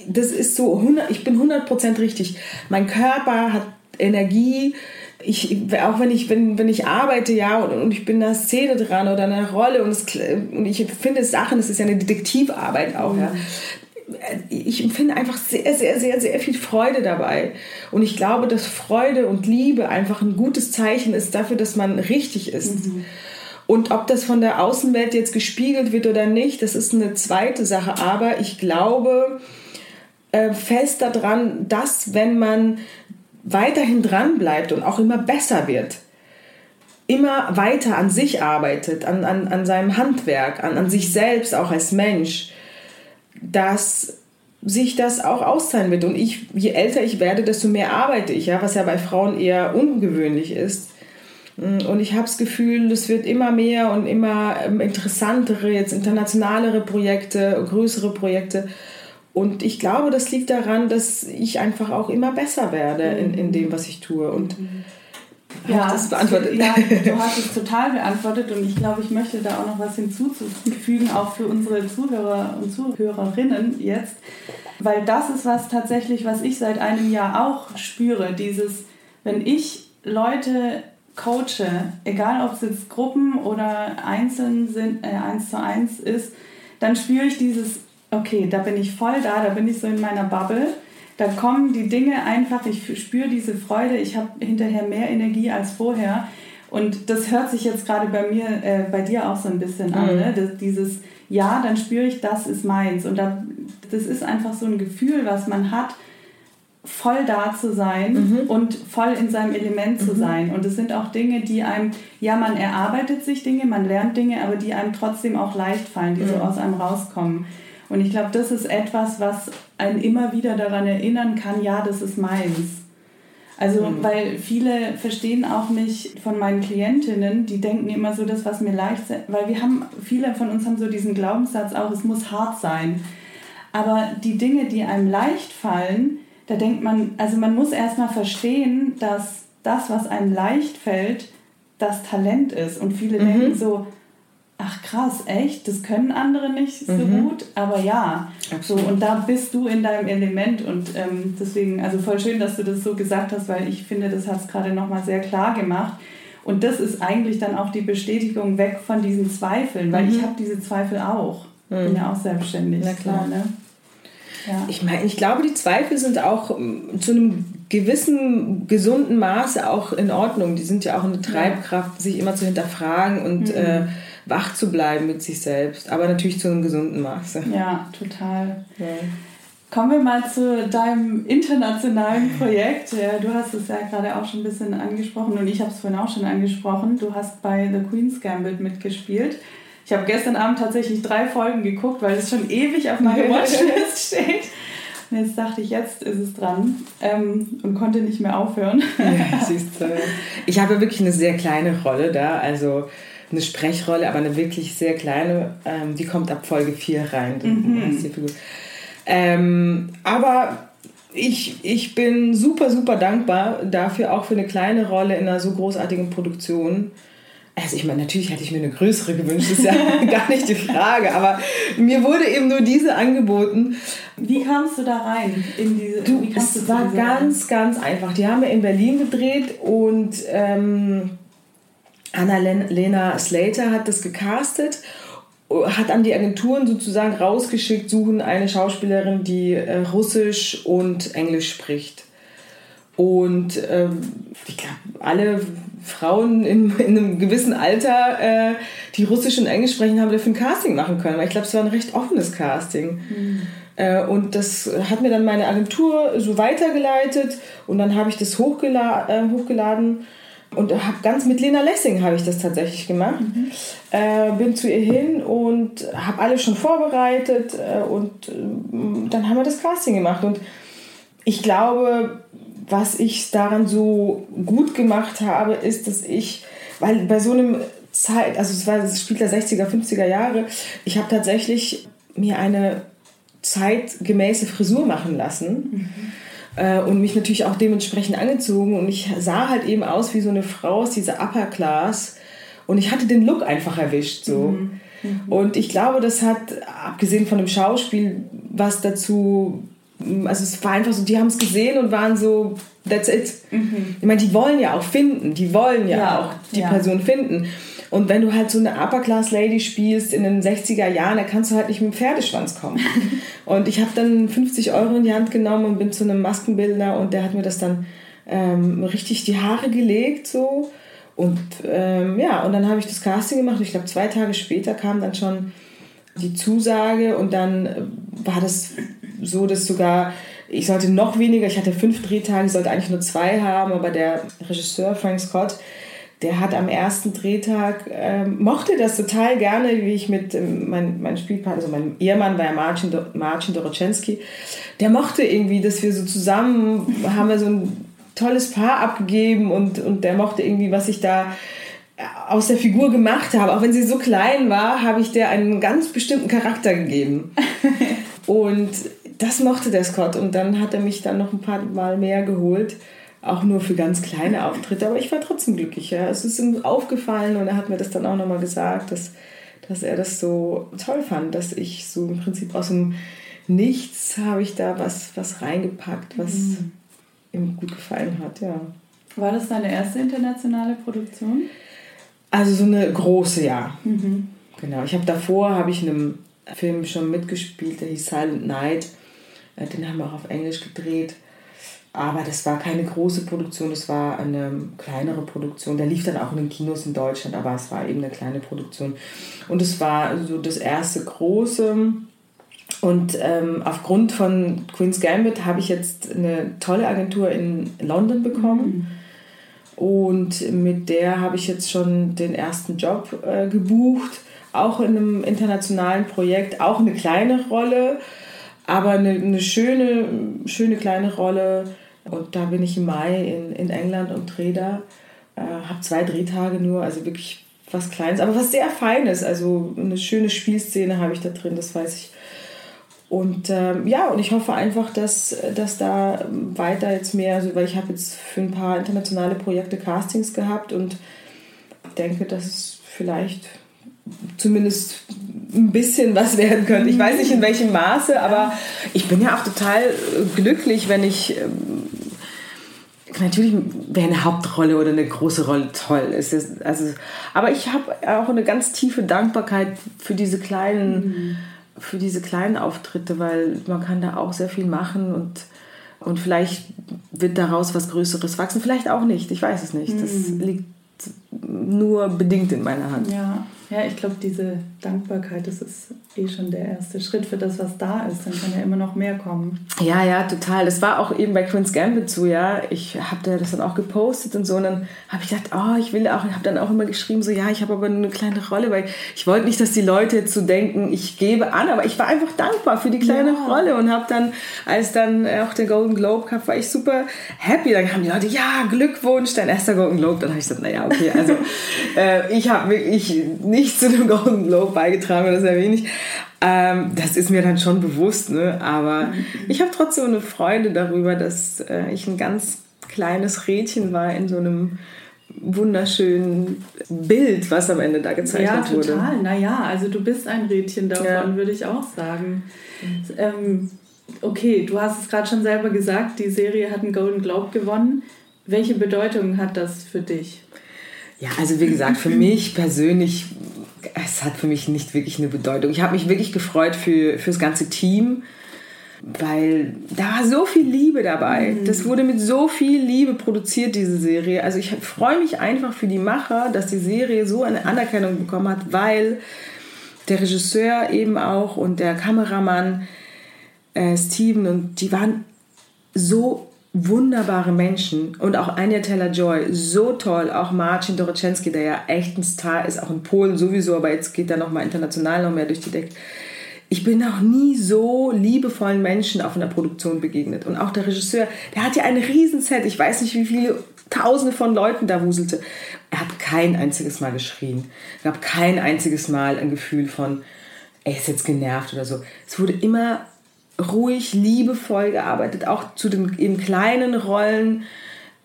das ist so, 100, ich bin 100% richtig. Mein Körper hat Energie, ich, auch wenn ich, wenn, wenn ich arbeite, ja, und, und ich bin in einer Szene dran oder in einer Rolle und, es, und ich finde Sachen, es ist ja eine Detektivarbeit auch, ja ich empfinde einfach sehr, sehr, sehr, sehr viel Freude dabei. Und ich glaube, dass Freude und Liebe einfach ein gutes Zeichen ist dafür, dass man richtig ist. Mhm. Und ob das von der Außenwelt jetzt gespiegelt wird oder nicht, das ist eine zweite Sache. Aber ich glaube äh, fest daran, dass wenn man weiterhin dran bleibt und auch immer besser wird, immer weiter an sich arbeitet, an, an, an seinem Handwerk, an, an sich selbst auch als Mensch, dass sich das auch auszahlen wird. Und ich, je älter ich werde, desto mehr arbeite ich, ja, was ja bei Frauen eher ungewöhnlich ist. Und ich habe das Gefühl, es wird immer mehr und immer ähm, interessantere, jetzt internationalere Projekte, größere Projekte. Und ich glaube, das liegt daran, dass ich einfach auch immer besser werde in, in dem, was ich tue. Und mhm. Ja, das beantwortet. Ja, du [laughs] hast es total beantwortet und ich glaube, ich möchte da auch noch was hinzufügen, auch für unsere Zuhörer und Zuhörerinnen jetzt, weil das ist was tatsächlich, was ich seit einem Jahr auch spüre, dieses, wenn ich Leute coache, egal ob es jetzt Gruppen oder einzeln sind, äh, eins zu eins ist, dann spüre ich dieses, okay, da bin ich voll da, da bin ich so in meiner Bubble da kommen die Dinge einfach, ich spüre diese Freude, ich habe hinterher mehr Energie als vorher. Und das hört sich jetzt gerade bei mir, äh, bei dir auch so ein bisschen an. Mhm. Ne? Das, dieses Ja, dann spüre ich, das ist meins. Und da, das ist einfach so ein Gefühl, was man hat, voll da zu sein mhm. und voll in seinem Element zu mhm. sein. Und es sind auch Dinge, die einem, ja, man erarbeitet sich Dinge, man lernt Dinge, aber die einem trotzdem auch leicht fallen, die so mhm. aus einem rauskommen. Und ich glaube, das ist etwas, was einen immer wieder daran erinnern kann, ja, das ist meins. Also, mhm. weil viele verstehen auch nicht von meinen Klientinnen, die denken immer so, das, was mir leicht, weil wir haben, viele von uns haben so diesen Glaubenssatz auch, es muss hart sein. Aber die Dinge, die einem leicht fallen, da denkt man, also man muss erstmal verstehen, dass das, was einem leicht fällt, das Talent ist. Und viele mhm. denken so, ach krass, echt, das können andere nicht so mhm. gut, aber ja. So, und da bist du in deinem Element und ähm, deswegen, also voll schön, dass du das so gesagt hast, weil ich finde, das hat es gerade nochmal sehr klar gemacht. Und das ist eigentlich dann auch die Bestätigung weg von diesen Zweifeln, weil mhm. ich habe diese Zweifel auch. Mhm. Bin ja auch selbstständig. Na klar. Ne? ja. Ich meine, ich glaube, die Zweifel sind auch ähm, zu einem gewissen gesunden Maße auch in Ordnung. Die sind ja auch eine Treibkraft, ja. sich immer zu hinterfragen und mhm. äh, wach zu bleiben mit sich selbst, aber natürlich zu einem gesunden Maße. Ja, total. Ja. Kommen wir mal zu deinem internationalen Projekt. Du hast es ja gerade auch schon ein bisschen angesprochen und ich habe es vorhin auch schon angesprochen. Du hast bei The Queen's Gambit mitgespielt. Ich habe gestern Abend tatsächlich drei Folgen geguckt, weil es schon ewig auf meiner [laughs] Watchlist steht. Und jetzt dachte ich, jetzt ist es dran ähm, und konnte nicht mehr aufhören. ja, siehst du. Ich habe wirklich eine sehr kleine Rolle da. Also eine Sprechrolle, aber eine wirklich sehr kleine. Ähm, die kommt ab Folge 4 rein. Mhm. Ähm, aber ich, ich bin super, super dankbar dafür, auch für eine kleine Rolle in einer so großartigen Produktion. Also ich meine, natürlich hätte ich mir eine größere gewünscht, ist ja [laughs] gar nicht die Frage, aber mir wurde eben nur diese angeboten. Wie kamst du da rein? In diese, du, es war ganz, ganz einfach. Die haben wir in Berlin gedreht und ähm, Anna-Lena Slater hat das gecastet, hat an die Agenturen sozusagen rausgeschickt, suchen eine Schauspielerin, die äh, Russisch und Englisch spricht. Und ähm, ich glaube, alle Frauen in, in, einem gewissen Alter, äh, die Russisch und Englisch sprechen, haben dafür ein Casting machen können. Weil ich glaube, es war ein recht offenes Casting. Mhm. Äh, und das hat mir dann meine Agentur so weitergeleitet und dann habe ich das hochgela äh, hochgeladen und habe ganz mit Lena Lessing habe ich das tatsächlich gemacht. Mhm. Äh, bin zu ihr hin und habe alles schon vorbereitet äh, und äh, dann haben wir das Casting gemacht. Und ich glaube, was ich daran so gut gemacht habe, ist, dass ich, weil bei so einem Zeit, also es war das Spiel der 60er, 50er Jahre, ich habe tatsächlich mir eine zeitgemäße Frisur machen lassen. Mhm und mich natürlich auch dementsprechend angezogen und ich sah halt eben aus wie so eine Frau aus dieser Upper Class und ich hatte den Look einfach erwischt so. Mhm. Mhm. Und ich glaube, das hat, abgesehen von dem Schauspiel, was dazu, also es war einfach so, die haben es gesehen und waren so, that's it. Mhm. Ich meine, die wollen ja auch finden, die wollen ja, ja auch die ja. Person finden. Und wenn du halt so eine Upper-Class-Lady spielst in den 60er Jahren, dann kannst du halt nicht mit dem Pferdeschwanz kommen. [laughs] und ich habe dann 50 Euro in die Hand genommen und bin zu einem Maskenbildner und der hat mir das dann ähm, richtig die Haare gelegt so. Und ähm, ja, und dann habe ich das Casting gemacht. Ich glaube, zwei Tage später kam dann schon die Zusage und dann äh, war das so, dass sogar ich sollte noch weniger, ich hatte fünf Drehtage, ich sollte eigentlich nur zwei haben, aber der Regisseur Frank Scott, der hat am ersten Drehtag, ähm, mochte das total gerne, wie ich mit ähm, mein, mein Spielpartner, also mein Ehemann war ja Marcin, Marcin Doroczenski, der mochte irgendwie, dass wir so zusammen, haben wir so ein tolles Paar abgegeben und, und der mochte irgendwie, was ich da äh, aus der Figur gemacht habe. Auch wenn sie so klein war, habe ich der einen ganz bestimmten Charakter gegeben. [laughs] und das mochte der Scott und dann hat er mich dann noch ein paar Mal mehr geholt auch nur für ganz kleine Auftritte, aber ich war trotzdem glücklich. Ja. Es ist ihm aufgefallen und er hat mir das dann auch nochmal gesagt, dass, dass er das so toll fand, dass ich so im Prinzip aus dem Nichts habe ich da was, was reingepackt, was mhm. ihm gut gefallen hat. Ja. War das deine erste internationale Produktion? Also so eine große, ja. Mhm. Genau. Ich habe davor habe ich in einem Film schon mitgespielt, der hieß Silent Night. Äh, den haben wir auch auf Englisch gedreht. Aber das war keine große Produktion, es war eine kleinere Produktion. Der lief dann auch in den Kinos in Deutschland, aber es war eben eine kleine Produktion. Und es war so das erste große. Und ähm, aufgrund von Queen's Gambit habe ich jetzt eine tolle Agentur in London bekommen. Mhm. Und mit der habe ich jetzt schon den ersten Job äh, gebucht. Auch in einem internationalen Projekt, auch eine kleine Rolle aber eine, eine schöne, schöne kleine Rolle. Und da bin ich im Mai in, in England und drehe da. Äh, habe zwei Drehtage nur, also wirklich was Kleines, aber was sehr Feines. Also eine schöne Spielszene habe ich da drin, das weiß ich. Und ähm, ja, und ich hoffe einfach, dass, dass da weiter jetzt mehr, also weil ich habe jetzt für ein paar internationale Projekte Castings gehabt und denke, dass es vielleicht zumindest ein bisschen was werden könnte. Ich weiß nicht in welchem Maße, aber ich bin ja auch total glücklich, wenn ich ähm, natürlich wäre eine Hauptrolle oder eine große Rolle toll. Ist also, aber ich habe auch eine ganz tiefe Dankbarkeit für diese kleinen, mhm. für diese kleinen Auftritte, weil man kann da auch sehr viel machen und und vielleicht wird daraus was Größeres wachsen, vielleicht auch nicht. Ich weiß es nicht. Das mhm. liegt nur bedingt in meiner Hand. Ja. Ja, ich glaube, diese Dankbarkeit, das ist eh schon der erste Schritt für das, was da ist. Dann kann ja immer noch mehr kommen. Ja, ja, total. Das war auch eben bei Queen's Gambit so, ja. Ich habe das dann auch gepostet und so. Und dann habe ich gedacht, oh, ich will auch, ich habe dann auch immer geschrieben, so, ja, ich habe aber eine kleine Rolle, weil ich wollte nicht, dass die Leute jetzt so denken, ich gebe an, aber ich war einfach dankbar für die kleine ja. Rolle und habe dann, als dann auch der Golden Globe gab, war ich super happy. Dann haben die Leute, ja, Glückwunsch, dein erster Golden Globe. Dann habe ich gesagt, naja, okay, also [laughs] äh, ich habe wirklich nicht nicht [laughs] zu dem Golden Globe beigetragen oder sehr wenig. Ähm, das ist mir dann schon bewusst, ne? aber ich habe trotzdem eine Freude darüber, dass äh, ich ein ganz kleines Rädchen war in so einem wunderschönen Bild, was am Ende da gezeichnet wurde. Ja, total. Naja, also du bist ein Rädchen davon, ja. würde ich auch sagen. Mhm. Ähm, okay, du hast es gerade schon selber gesagt, die Serie hat einen Golden Globe gewonnen. Welche Bedeutung hat das für dich? Ja, also wie gesagt, für mich persönlich, es hat für mich nicht wirklich eine Bedeutung. Ich habe mich wirklich gefreut für, für das ganze Team, weil da war so viel Liebe dabei. Mhm. Das wurde mit so viel Liebe produziert, diese Serie. Also ich freue mich einfach für die Macher, dass die Serie so eine Anerkennung bekommen hat, weil der Regisseur eben auch und der Kameramann äh, Steven und die waren so wunderbare Menschen und auch Anya Taylor-Joy, so toll, auch Marcin Doroczenski, der ja echt ein Star ist, auch in Polen sowieso, aber jetzt geht er nochmal international noch mehr durch die Decke. Ich bin noch nie so liebevollen Menschen auf einer Produktion begegnet. Und auch der Regisseur, der hat ja ein Riesenset, ich weiß nicht, wie viele Tausende von Leuten da wuselte. Er hat kein einziges Mal geschrien. Er gab kein einziges Mal ein Gefühl von, er ist jetzt genervt oder so. Es wurde immer ruhig, liebevoll gearbeitet, auch zu den eben kleinen Rollen.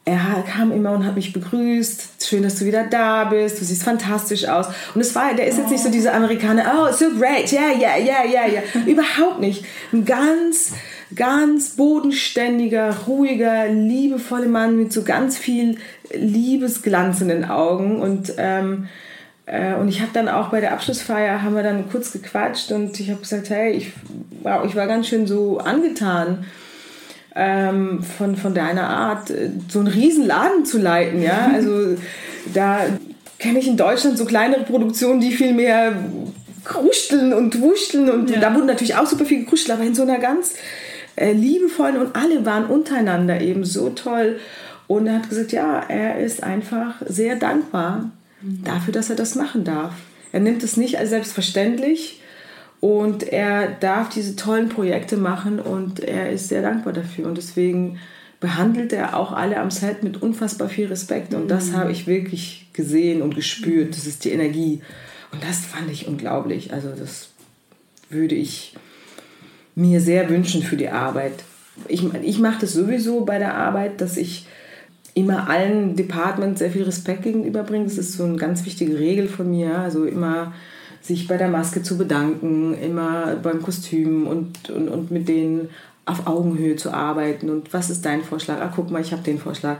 Er kam immer und hat mich begrüßt. Schön, dass du wieder da bist. Du siehst fantastisch aus. Und es war, der ist jetzt nicht so dieser Amerikaner, oh, so great, yeah, yeah, yeah, yeah, yeah. [laughs] Überhaupt nicht. Ein ganz, ganz bodenständiger, ruhiger, liebevoller Mann mit so ganz viel Liebesglanz in den Augen. Und ähm, äh, und ich habe dann auch bei der Abschlussfeier, haben wir dann kurz gequatscht und ich habe gesagt, hey, ich, wow, ich war ganz schön so angetan ähm, von, von deiner Art, äh, so einen riesen Laden zu leiten. Ja? [laughs] Also da kenne ich in Deutschland so kleinere Produktionen, die viel mehr kruscheln und wuscheln und ja. da wurde natürlich auch super viel gekruschelt, aber in so einer ganz äh, liebevollen und alle waren untereinander eben so toll. Und er hat gesagt, ja, er ist einfach sehr dankbar dafür, dass er das machen darf. Er nimmt es nicht als selbstverständlich und er darf diese tollen Projekte machen und er ist sehr dankbar dafür. Und deswegen behandelt er auch alle am Set mit unfassbar viel Respekt. Und das mhm. habe ich wirklich gesehen und gespürt. Das ist die Energie. Und das fand ich unglaublich. Also das würde ich mir sehr wünschen für die Arbeit. Ich, ich mache das sowieso bei der Arbeit, dass ich immer allen Departments sehr viel Respekt gegenüberbringe. Das ist so eine ganz wichtige Regel von mir. Also immer sich bei der Maske zu bedanken, immer beim Kostüm und, und, und mit denen auf Augenhöhe zu arbeiten. Und was ist dein Vorschlag? Ah, guck mal, ich habe den Vorschlag.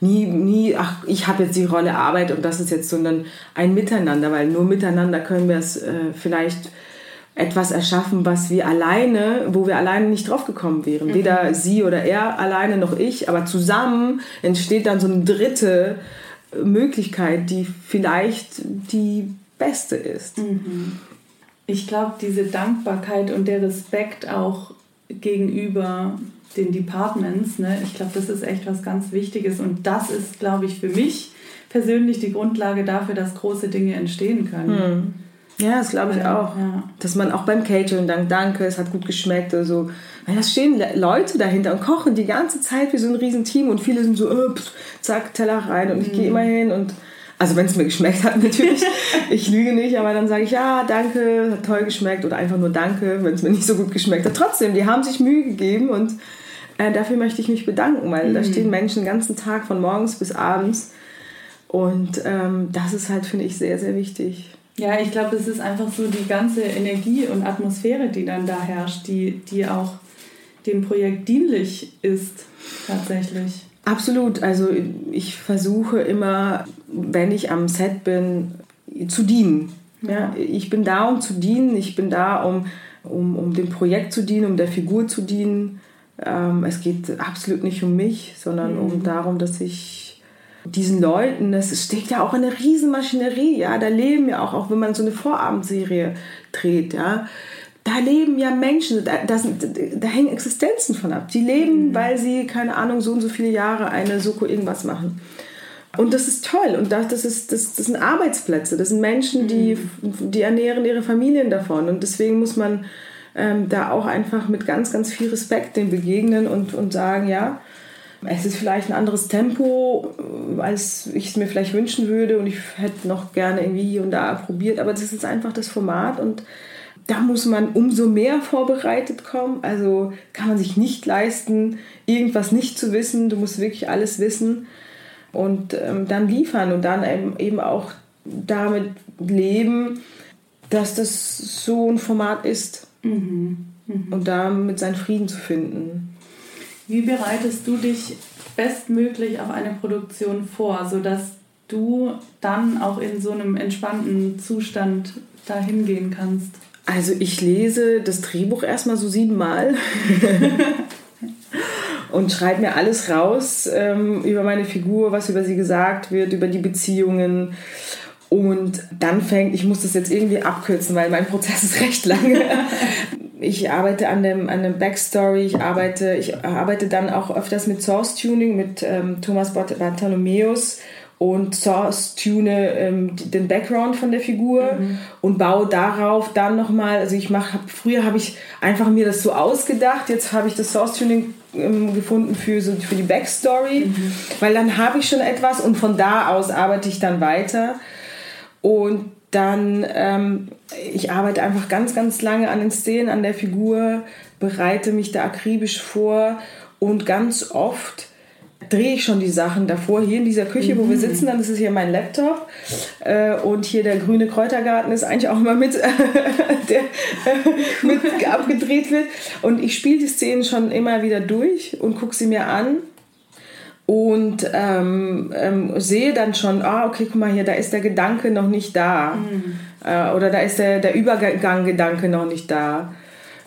Nie, nie, ach, ich habe jetzt die Rolle Arbeit und das ist jetzt, sondern ein Miteinander, weil nur miteinander können wir es äh, vielleicht etwas erschaffen, was wir alleine, wo wir alleine nicht drauf gekommen wären. Mhm. Weder sie oder er alleine noch ich, aber zusammen entsteht dann so eine dritte Möglichkeit, die vielleicht die beste ist. Mhm. Ich glaube, diese Dankbarkeit und der Respekt auch gegenüber den Departments, ne, ich glaube, das ist echt was ganz Wichtiges und das ist, glaube ich, für mich persönlich die Grundlage dafür, dass große Dinge entstehen können. Mhm. Ja, das glaube ich ja, auch. Ja. Dass man auch beim Catering dann danke, es hat gut geschmeckt oder so. Weil da stehen Leute dahinter und kochen die ganze Zeit wie so ein Riesenteam und viele sind so, pff, zack, Teller rein und mhm. ich gehe immer hin und also wenn es mir geschmeckt hat [laughs] natürlich, [laughs] ich lüge nicht, aber dann sage ich ja, danke, hat toll geschmeckt oder einfach nur danke, wenn es mir nicht so gut geschmeckt hat. Trotzdem, die haben sich Mühe gegeben und äh, dafür möchte ich mich bedanken, weil mhm. da stehen Menschen den ganzen Tag von morgens bis abends und ähm, das ist halt, finde ich, sehr, sehr wichtig. Ja, ich glaube, es ist einfach so die ganze Energie und Atmosphäre, die dann da herrscht, die, die auch dem Projekt dienlich ist, tatsächlich. Absolut. Also ich versuche immer, wenn ich am Set bin, zu dienen. Ja, ich bin da, um zu dienen. Ich bin da, um, um, um dem Projekt zu dienen, um der Figur zu dienen. Ähm, es geht absolut nicht um mich, sondern mhm. um darum, dass ich diesen Leuten, das steckt ja auch eine Riesenmaschinerie, ja, da leben ja auch, auch wenn man so eine Vorabendserie dreht, ja, da leben ja Menschen, da, da, da hängen Existenzen von ab. Die leben, mhm. weil sie, keine Ahnung, so und so viele Jahre eine Soko irgendwas machen. Und das ist toll. Und das, das, ist, das, das sind Arbeitsplätze. Das sind Menschen, die, mhm. die ernähren ihre Familien davon. Und deswegen muss man ähm, da auch einfach mit ganz, ganz viel Respekt dem begegnen und, und sagen, ja, es ist vielleicht ein anderes Tempo, äh, als ich es mir vielleicht wünschen würde und ich hätte noch gerne irgendwie hier und da probiert, aber das ist einfach das Format und da muss man umso mehr vorbereitet kommen. Also kann man sich nicht leisten, irgendwas nicht zu wissen. Du musst wirklich alles wissen und ähm, dann liefern und dann eben, eben auch damit leben, dass das so ein Format ist mhm. Mhm. und damit seinen Frieden zu finden. Wie bereitest du dich bestmöglich auf eine Produktion vor, sodass du dann auch in so einem entspannten Zustand dahin gehen kannst? Also ich lese das Drehbuch erstmal so siebenmal [laughs] und schreibe mir alles raus ähm, über meine Figur, was über sie gesagt wird, über die Beziehungen. Und dann fängt, ich muss das jetzt irgendwie abkürzen, weil mein Prozess ist recht lange [laughs] ich arbeite an dem, an dem Backstory, ich arbeite, ich arbeite dann auch öfters mit Source Tuning, mit ähm, Thomas Bartholomeus und Source tune ähm, den Background von der Figur mhm. und baue darauf dann nochmal, also ich mache, hab, früher habe ich einfach mir das so ausgedacht, jetzt habe ich das Source Tuning ähm, gefunden für, so, für die Backstory, mhm. weil dann habe ich schon etwas und von da aus arbeite ich dann weiter und dann, ähm, ich arbeite einfach ganz, ganz lange an den Szenen, an der Figur, bereite mich da akribisch vor und ganz oft drehe ich schon die Sachen davor. Hier in dieser Küche, mhm. wo wir mhm. sitzen, dann ist es hier mein Laptop äh, und hier der grüne Kräutergarten ist eigentlich auch immer mit, [laughs] der [laughs] mit abgedreht wird. Und ich spiele die Szenen schon immer wieder durch und gucke sie mir an und ähm, ähm, sehe dann schon, ah, okay, guck mal hier, da ist der Gedanke noch nicht da. Mhm. Äh, oder da ist der, der Übergang-Gedanke noch nicht da.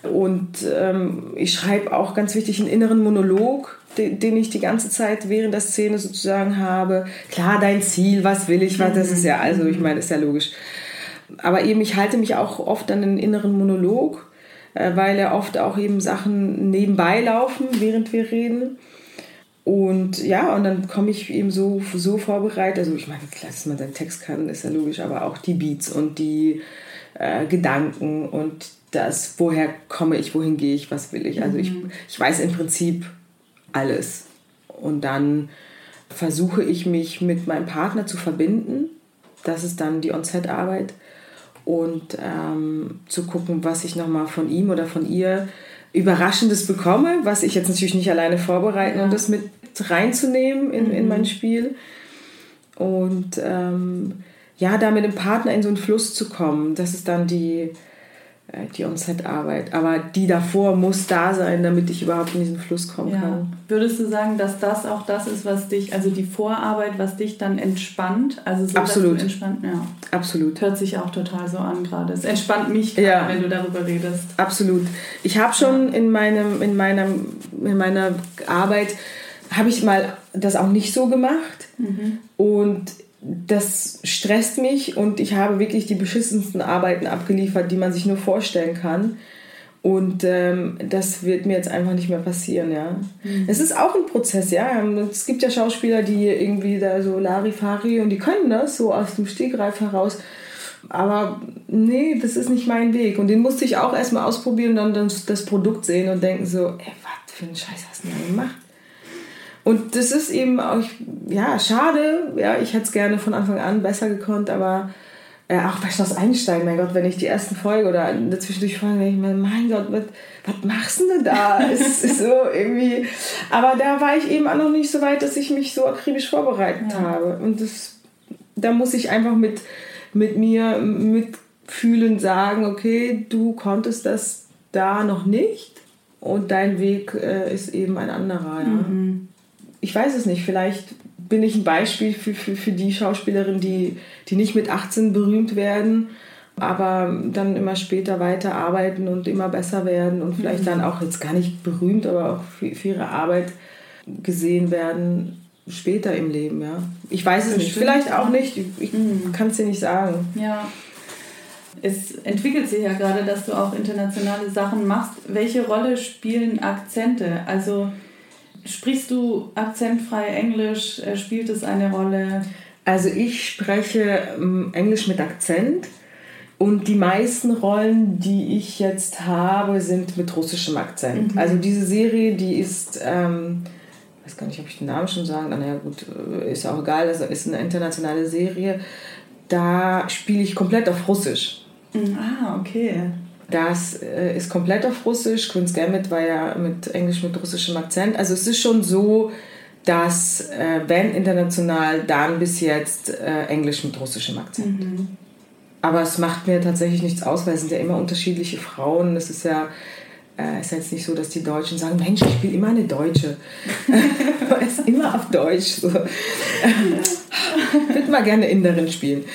Und ähm, ich schreibe auch ganz wichtig einen inneren Monolog, den, den, ich die ganze Zeit während der Szene sozusagen habe. Klar, dein Ziel, was will ich, was, das ist ja, also ich meine, ist ja logisch. Aber eben, ich halte mich auch oft an den inneren Monolog, äh, weil ja oft auch eben Sachen nebenbei laufen, während wir reden. Und ja, und dann komme ich eben so, so vorbereitet. Also ich meine, klar, dass man seinen Text kann, ist ja logisch, aber auch die Beats und die äh, Gedanken und das, woher komme ich, wohin gehe ich, was will ich. Also ich, mhm. ich weiß im Prinzip alles. Und dann versuche ich mich mit meinem Partner zu verbinden. Das ist dann die On-Set-Arbeit. Und ähm, zu gucken, was ich nochmal von ihm oder von ihr Überraschendes bekomme, was ich jetzt natürlich nicht alleine vorbereiten ja. und das mit reinzunehmen in, mhm. in mein Spiel. Und ähm, ja, da mit dem Partner in so einen Fluss zu kommen, das ist dann die, die On-Set-Arbeit. Aber die davor muss da sein, damit ich überhaupt in diesen Fluss kommen ja. kann. Würdest du sagen, dass das auch das ist, was dich, also die Vorarbeit, was dich dann entspannt? Also so, Absolut. Entspannt, ja. Absolut. Hört sich auch total so an gerade. Es entspannt mich gerade, ja. wenn du darüber redest. Absolut. Ich habe schon in, meinem, in, meinem, in meiner Arbeit, habe ich mal das auch nicht so gemacht. Mhm. Und das stresst mich und ich habe wirklich die beschissensten Arbeiten abgeliefert, die man sich nur vorstellen kann. Und ähm, das wird mir jetzt einfach nicht mehr passieren, ja. Mhm. Es ist auch ein Prozess, ja. Es gibt ja Schauspieler, die irgendwie da so Larifari und die können das so aus dem Stegreif heraus. Aber nee, das ist nicht mein Weg. Und den musste ich auch erstmal ausprobieren und dann das Produkt sehen und denken so, ey, was für einen Scheiß hast du denn gemacht? Und das ist eben auch, ja, schade. Ja, ich hätte es gerne von Anfang an besser gekonnt, aber äh, auch bei Schloss Einstein, mein Gott, wenn ich die ersten Folge oder dazwischendurch folge, denke ich mir, mein Gott, was, was machst du denn da? [laughs] es ist so irgendwie. Aber da war ich eben auch noch nicht so weit, dass ich mich so akribisch vorbereitet ja. habe. Und das, da muss ich einfach mit, mit mir mitfühlen, sagen, okay, du konntest das da noch nicht und dein Weg äh, ist eben ein anderer. Ja. Mhm ich weiß es nicht, vielleicht bin ich ein Beispiel für, für, für die Schauspielerin, die, die nicht mit 18 berühmt werden, aber dann immer später weiter arbeiten und immer besser werden und vielleicht mhm. dann auch jetzt gar nicht berühmt, aber auch für, für ihre Arbeit gesehen werden später im Leben, ja. Ich weiß es nicht, vielleicht auch nicht, ich mhm. kann es dir nicht sagen. Ja. Es entwickelt sich ja gerade, dass du auch internationale Sachen machst. Welche Rolle spielen Akzente? Also Sprichst du akzentfrei Englisch? Äh, spielt es eine Rolle? Also ich spreche ähm, Englisch mit Akzent und die meisten Rollen, die ich jetzt habe, sind mit russischem Akzent. Mhm. Also diese Serie, die ist, ähm, ich weiß gar nicht, ob ich den Namen schon sagen, naja gut, äh, ist auch egal, das ist eine internationale Serie. Da spiele ich komplett auf Russisch. Mhm. Ah, okay. Das äh, ist komplett auf Russisch. Queen's Gambit war ja mit Englisch mit russischem Akzent. Also es ist schon so, dass äh, wenn international, dann bis jetzt äh, Englisch mit russischem Akzent. Mhm. Aber es macht mir tatsächlich nichts aus, weil es sind ja immer unterschiedliche Frauen. Es ist ja äh, ist jetzt nicht so, dass die Deutschen sagen, Mensch, ich spiele immer eine Deutsche. [laughs] es ist immer auf Deutsch. So. [laughs] ich würde mal gerne Inderin spielen.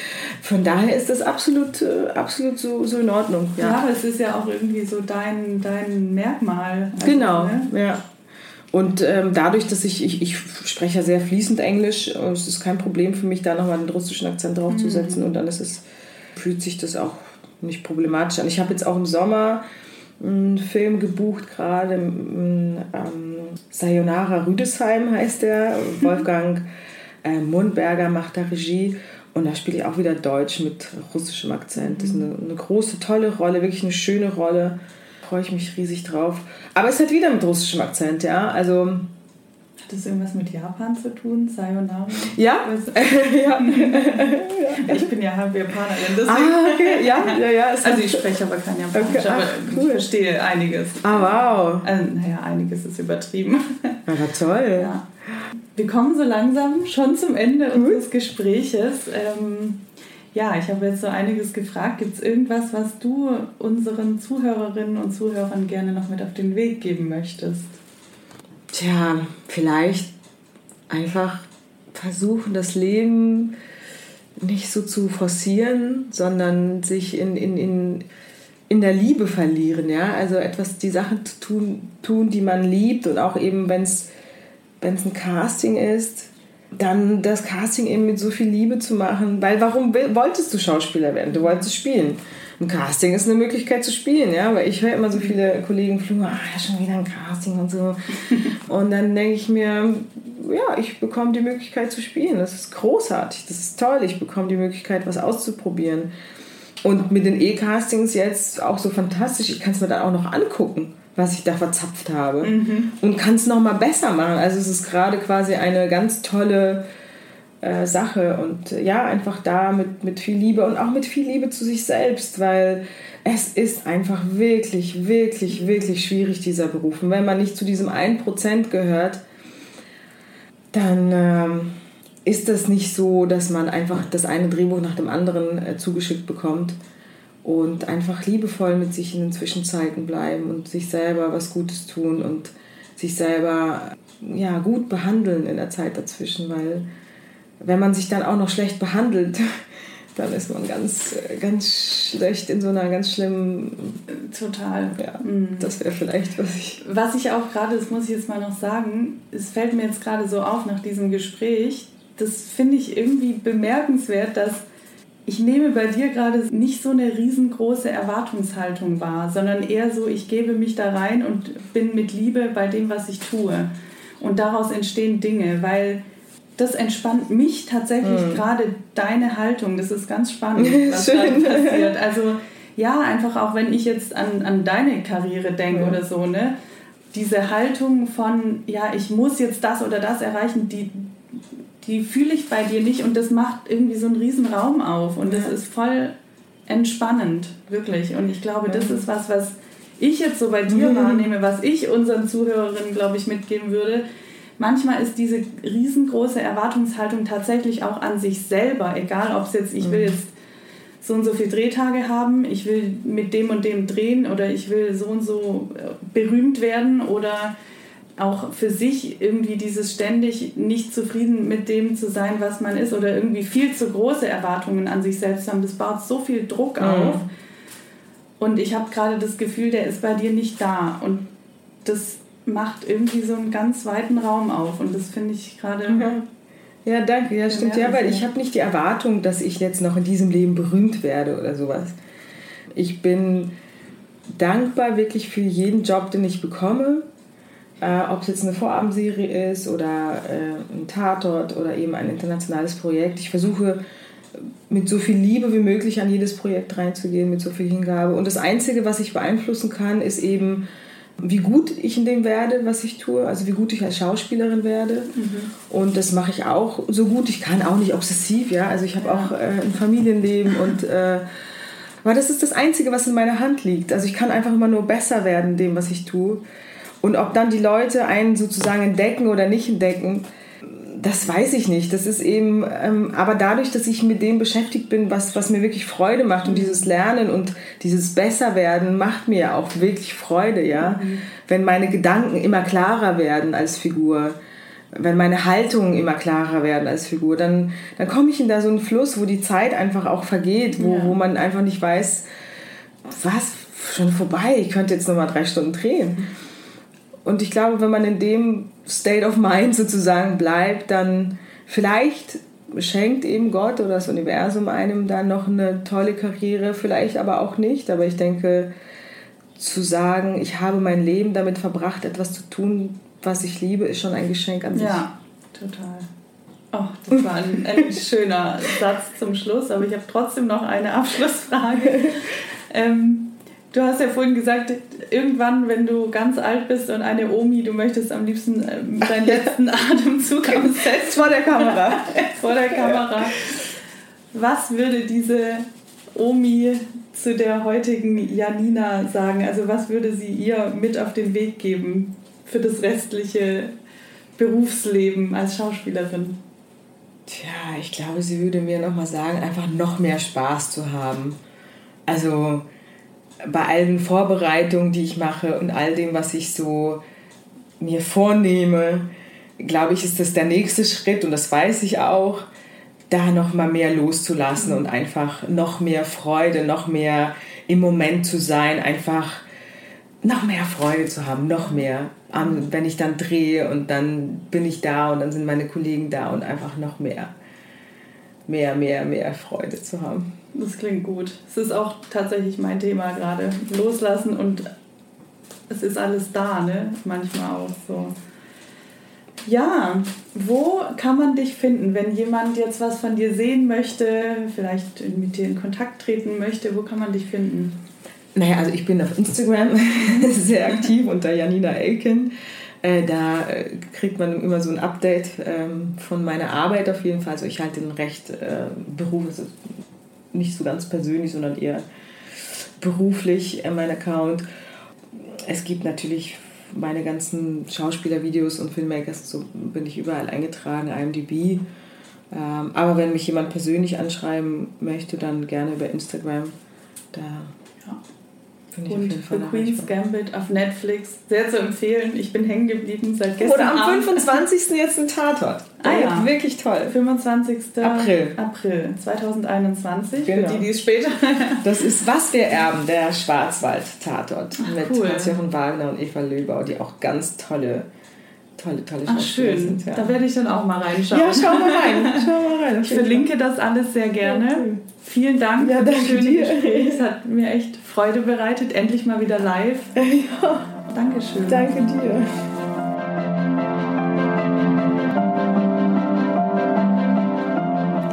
Von daher ist das absolut, äh, absolut so, so in Ordnung. Ja. ja, es ist ja auch irgendwie so dein, dein Merkmal. Also, genau, ne? ja. Und ähm, dadurch, dass ich, ich, ich spreche ja sehr fließend Englisch, es ist kein Problem für mich, da nochmal einen russischen Akzent draufzusetzen mhm. und dann ist es, fühlt sich das auch nicht problematisch an. Ich habe jetzt auch im Sommer einen Film gebucht, gerade ähm, Sayonara Rüdesheim heißt der. Wolfgang äh, Mundberger macht da Regie. Und da spiele ich auch wieder Deutsch mit russischem Akzent. Das ist eine, eine große, tolle Rolle, wirklich eine schöne Rolle. Freue ich mich riesig drauf. Aber es hat wieder mit russischem Akzent, ja. Also. Hat das irgendwas mit Japan zu tun? Sayonara? [laughs] Ja. ja. Ich bin ja halb Japanerin. Deswegen. Ah, okay. Ja, ja, ja. also ich spreche aber kein Japanisch, okay. aber cool. ich verstehe einiges. Ah, wow. Also, naja, einiges ist übertrieben. Aber toll. Ja. Wir kommen so langsam schon zum Ende mhm. unseres Gespräches. Ähm, ja, ich habe jetzt so einiges gefragt. Gibt es irgendwas, was du unseren Zuhörerinnen und Zuhörern gerne noch mit auf den Weg geben möchtest? Tja, vielleicht einfach versuchen, das Leben nicht so zu forcieren, sondern sich in, in, in, in der Liebe verlieren. Ja? Also etwas, die Sachen zu tun, tun, die man liebt und auch eben, wenn es wenn es ein Casting ist, dann das Casting eben mit so viel Liebe zu machen. Weil warum wolltest du Schauspieler werden? Du wolltest spielen. Ein Casting ist eine Möglichkeit zu spielen, ja, weil ich höre immer so viele Kollegen fluchen, ah, ja, schon wieder ein Casting und so. [laughs] und dann denke ich mir, ja, ich bekomme die Möglichkeit zu spielen. Das ist großartig, das ist toll. Ich bekomme die Möglichkeit, was auszuprobieren. Und mit den E-Castings jetzt auch so fantastisch, ich kann es mir dann auch noch angucken was ich da verzapft habe. Mhm. Und kann es nochmal besser machen. Also es ist gerade quasi eine ganz tolle äh, Sache und äh, ja, einfach da mit, mit viel Liebe und auch mit viel Liebe zu sich selbst, weil es ist einfach wirklich, wirklich, wirklich schwierig, dieser Beruf. Und wenn man nicht zu diesem 1% gehört, dann ähm, ist das nicht so, dass man einfach das eine Drehbuch nach dem anderen äh, zugeschickt bekommt und einfach liebevoll mit sich in den Zwischenzeiten bleiben und sich selber was Gutes tun und sich selber ja, gut behandeln in der Zeit dazwischen, weil wenn man sich dann auch noch schlecht behandelt, [laughs] dann ist man ganz, ganz schlecht in so einer ganz schlimmen. Total. Ja, mhm. das wäre vielleicht, was ich. Was ich auch gerade, das muss ich jetzt mal noch sagen, es fällt mir jetzt gerade so auf nach diesem Gespräch, das finde ich irgendwie bemerkenswert, dass ich nehme bei dir gerade nicht so eine riesengroße Erwartungshaltung wahr, sondern eher so, ich gebe mich da rein und bin mit Liebe bei dem, was ich tue. Und daraus entstehen Dinge, weil das entspannt mich tatsächlich mhm. gerade deine Haltung. Das ist ganz spannend, [laughs] was da passiert. Also ja, einfach auch wenn ich jetzt an, an deine Karriere denke ja. oder so, ne? Diese Haltung von, ja, ich muss jetzt das oder das erreichen, die, die fühle ich bei dir nicht und das macht irgendwie so einen riesen Raum auf und das ist voll entspannend, wirklich. Und ich glaube, das ist was, was ich jetzt so bei dir mhm. wahrnehme, was ich unseren Zuhörerinnen, glaube ich, mitgeben würde. Manchmal ist diese riesengroße Erwartungshaltung tatsächlich auch an sich selber, egal ob es jetzt, ich will mhm. jetzt so und so viele Drehtage haben, ich will mit dem und dem drehen oder ich will so und so äh, berühmt werden oder auch für sich irgendwie dieses ständig nicht zufrieden mit dem zu sein, was man ist oder irgendwie viel zu große Erwartungen an sich selbst haben, das baut so viel Druck mhm. auf. Und ich habe gerade das Gefühl, der ist bei dir nicht da. Und das macht irgendwie so einen ganz weiten Raum auf. Und das finde ich gerade. Ja, danke. Ja, stimmt. Ja, weil ich habe nicht die Erwartung, dass ich jetzt noch in diesem Leben berühmt werde oder sowas. Ich bin dankbar wirklich für jeden Job, den ich bekomme äh, Ob es jetzt eine Vorabendserie ist oder äh, ein Tatort oder eben ein internationales Projekt. Ich versuche mit so viel Liebe wie möglich an jedes Projekt reinzugehen, mit so viel Hingabe. Und das Einzige, was ich beeinflussen kann, ist eben, wie gut ich in dem werde, was ich tue, also wie gut ich als Schauspielerin werde. Mhm. Und das mache ich auch so gut. Ich kann auch nicht obsessiv, ja. Also ich habe auch äh, ein Familienleben und äh, aber das ist das Einzige, was in meiner Hand liegt. Also ich kann einfach immer nur besser werden in dem, was ich tue. Und ob dann die Leute einen sozusagen entdecken oder nicht entdecken, das weiß ich nicht. Das ist eben, ähm, aber dadurch, dass ich mit dem beschäftigt bin, was, was mir wirklich Freude macht und dieses Lernen und dieses Besserwerden macht mir auch wirklich Freude, ja. Mhm. Wenn meine Gedanken immer klarer werden als Figur, wenn meine Haltungen immer klarer werden als Figur, dann, dann komme ich in da so einen Fluss, wo die Zeit einfach auch vergeht, wo, ja. wo man einfach nicht weiß, was, schon vorbei, ich könnte jetzt nochmal drei Stunden drehen. Und ich glaube, wenn man in dem State of Mind sozusagen bleibt, dann vielleicht schenkt eben Gott oder das Universum einem dann noch eine tolle Karriere, vielleicht aber auch nicht. Aber ich denke, zu sagen, ich habe mein Leben damit verbracht, etwas zu tun, was ich liebe, ist schon ein Geschenk an sich. Ja, total. Oh, das war ein, ein [laughs] schöner Satz zum Schluss, aber ich habe trotzdem noch eine Abschlussfrage. [laughs] ähm, Du hast ja vorhin gesagt, irgendwann, wenn du ganz alt bist und eine Omi, du möchtest am liebsten ähm, deinen letzten [laughs] Atemzug am Set vor der Kamera. [laughs] vor der Kamera. Was würde diese Omi zu der heutigen Janina sagen? Also was würde sie ihr mit auf den Weg geben für das restliche Berufsleben als Schauspielerin? Tja, ich glaube, sie würde mir nochmal sagen, einfach noch mehr Spaß zu haben. Also bei allen Vorbereitungen, die ich mache und all dem, was ich so mir vornehme, glaube ich, ist das der nächste Schritt und das weiß ich auch, da noch mal mehr loszulassen und einfach noch mehr Freude, noch mehr im Moment zu sein, einfach noch mehr Freude zu haben, noch mehr. Wenn ich dann drehe und dann bin ich da und dann sind meine Kollegen da und einfach noch mehr, mehr, mehr, mehr Freude zu haben. Das klingt gut. Es ist auch tatsächlich mein Thema gerade. Loslassen und es ist alles da, ne? Manchmal auch so. Ja, wo kann man dich finden, wenn jemand jetzt was von dir sehen möchte, vielleicht mit dir in Kontakt treten möchte? Wo kann man dich finden? Naja, also ich bin auf Instagram [laughs] sehr aktiv unter Janina Elken. Äh, da äh, kriegt man immer so ein Update ähm, von meiner Arbeit auf jeden Fall. Also ich halte den recht äh, Beruf, also nicht so ganz persönlich, sondern eher beruflich mein Account. Es gibt natürlich meine ganzen Schauspielervideos und Filmmakers, so bin ich überall eingetragen, IMDb. Ähm, aber wenn mich jemand persönlich anschreiben möchte, dann gerne über Instagram. Da ja. Finde ich und auf jeden Fall The Queen's Gambit auf Netflix. Sehr zu empfehlen. Ich bin hängen geblieben seit gestern. Oder am 25. jetzt ein Tatort. Ah ja. Wirklich toll. 25. April. April 2021. Genau. Für die, die es später. [laughs] das ist Was wir erben, der Schwarzwald-Tatort. Mit cool. Hans-Jochen Wagner und Eva Löber, die auch ganz tolle tolle, tolle Ach, schön. Sind, ja. Da werde ich dann auch mal reinschauen. Ja, schau mal rein. [laughs] Schau mal rein. Ich verlinke das alles sehr gerne. Ja, cool. Vielen Dank ja, für das schöne dir. Gespräch. Es hat mir echt Freude bereitet. Endlich mal wieder live. [laughs] Ja. Dankeschön. Danke dir.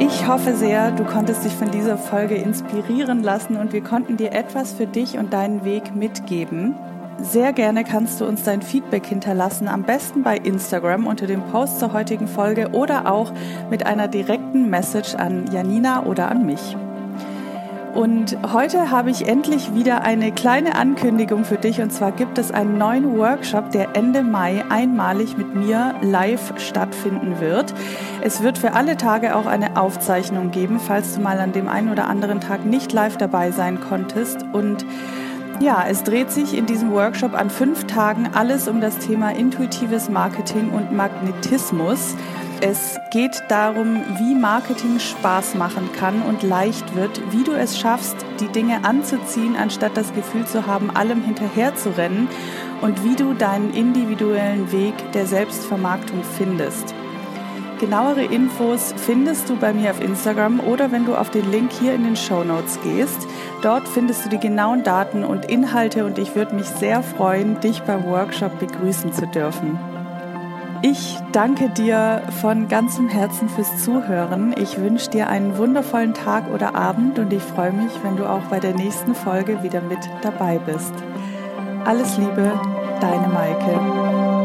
Ich hoffe sehr, du konntest dich von dieser Folge inspirieren lassen und wir konnten dir etwas für dich und deinen Weg mitgeben. Sehr gerne kannst du uns dein Feedback hinterlassen, am besten bei Instagram unter dem Post zur heutigen Folge oder auch mit einer direkten Message an Janina oder an mich. Und heute habe ich endlich wieder eine kleine Ankündigung für dich. Und zwar gibt es einen neuen Workshop, der Ende Mai einmalig mit mir live stattfinden wird. Es wird für alle Tage auch eine Aufzeichnung geben, falls du mal an dem einen oder anderen Tag nicht live dabei sein konntest. Und ja, es dreht sich in diesem Workshop an fünf Tagen alles um das Thema intuitives Marketing und Magnetismus. Es geht darum, wie Marketing Spaß machen kann und leicht wird, wie du es schaffst, die Dinge anzuziehen, anstatt das Gefühl zu haben, allem hinterher zu rennen und wie du deinen individuellen Weg der Selbstvermarktung findest. Genauere Infos findest du bei mir auf Instagram oder wenn du auf den Link hier in den Show Notes gehst. Dort findest du die genauen Daten und Inhalte und ich würde mich sehr freuen, dich beim Workshop begrüßen zu dürfen. Ich danke dir von ganzem Herzen fürs Zuhören. Ich wünsche dir einen wundervollen Tag oder Abend und ich freue mich, wenn du auch bei der nächsten Folge wieder mit dabei bist. Alles Liebe, deine Maike.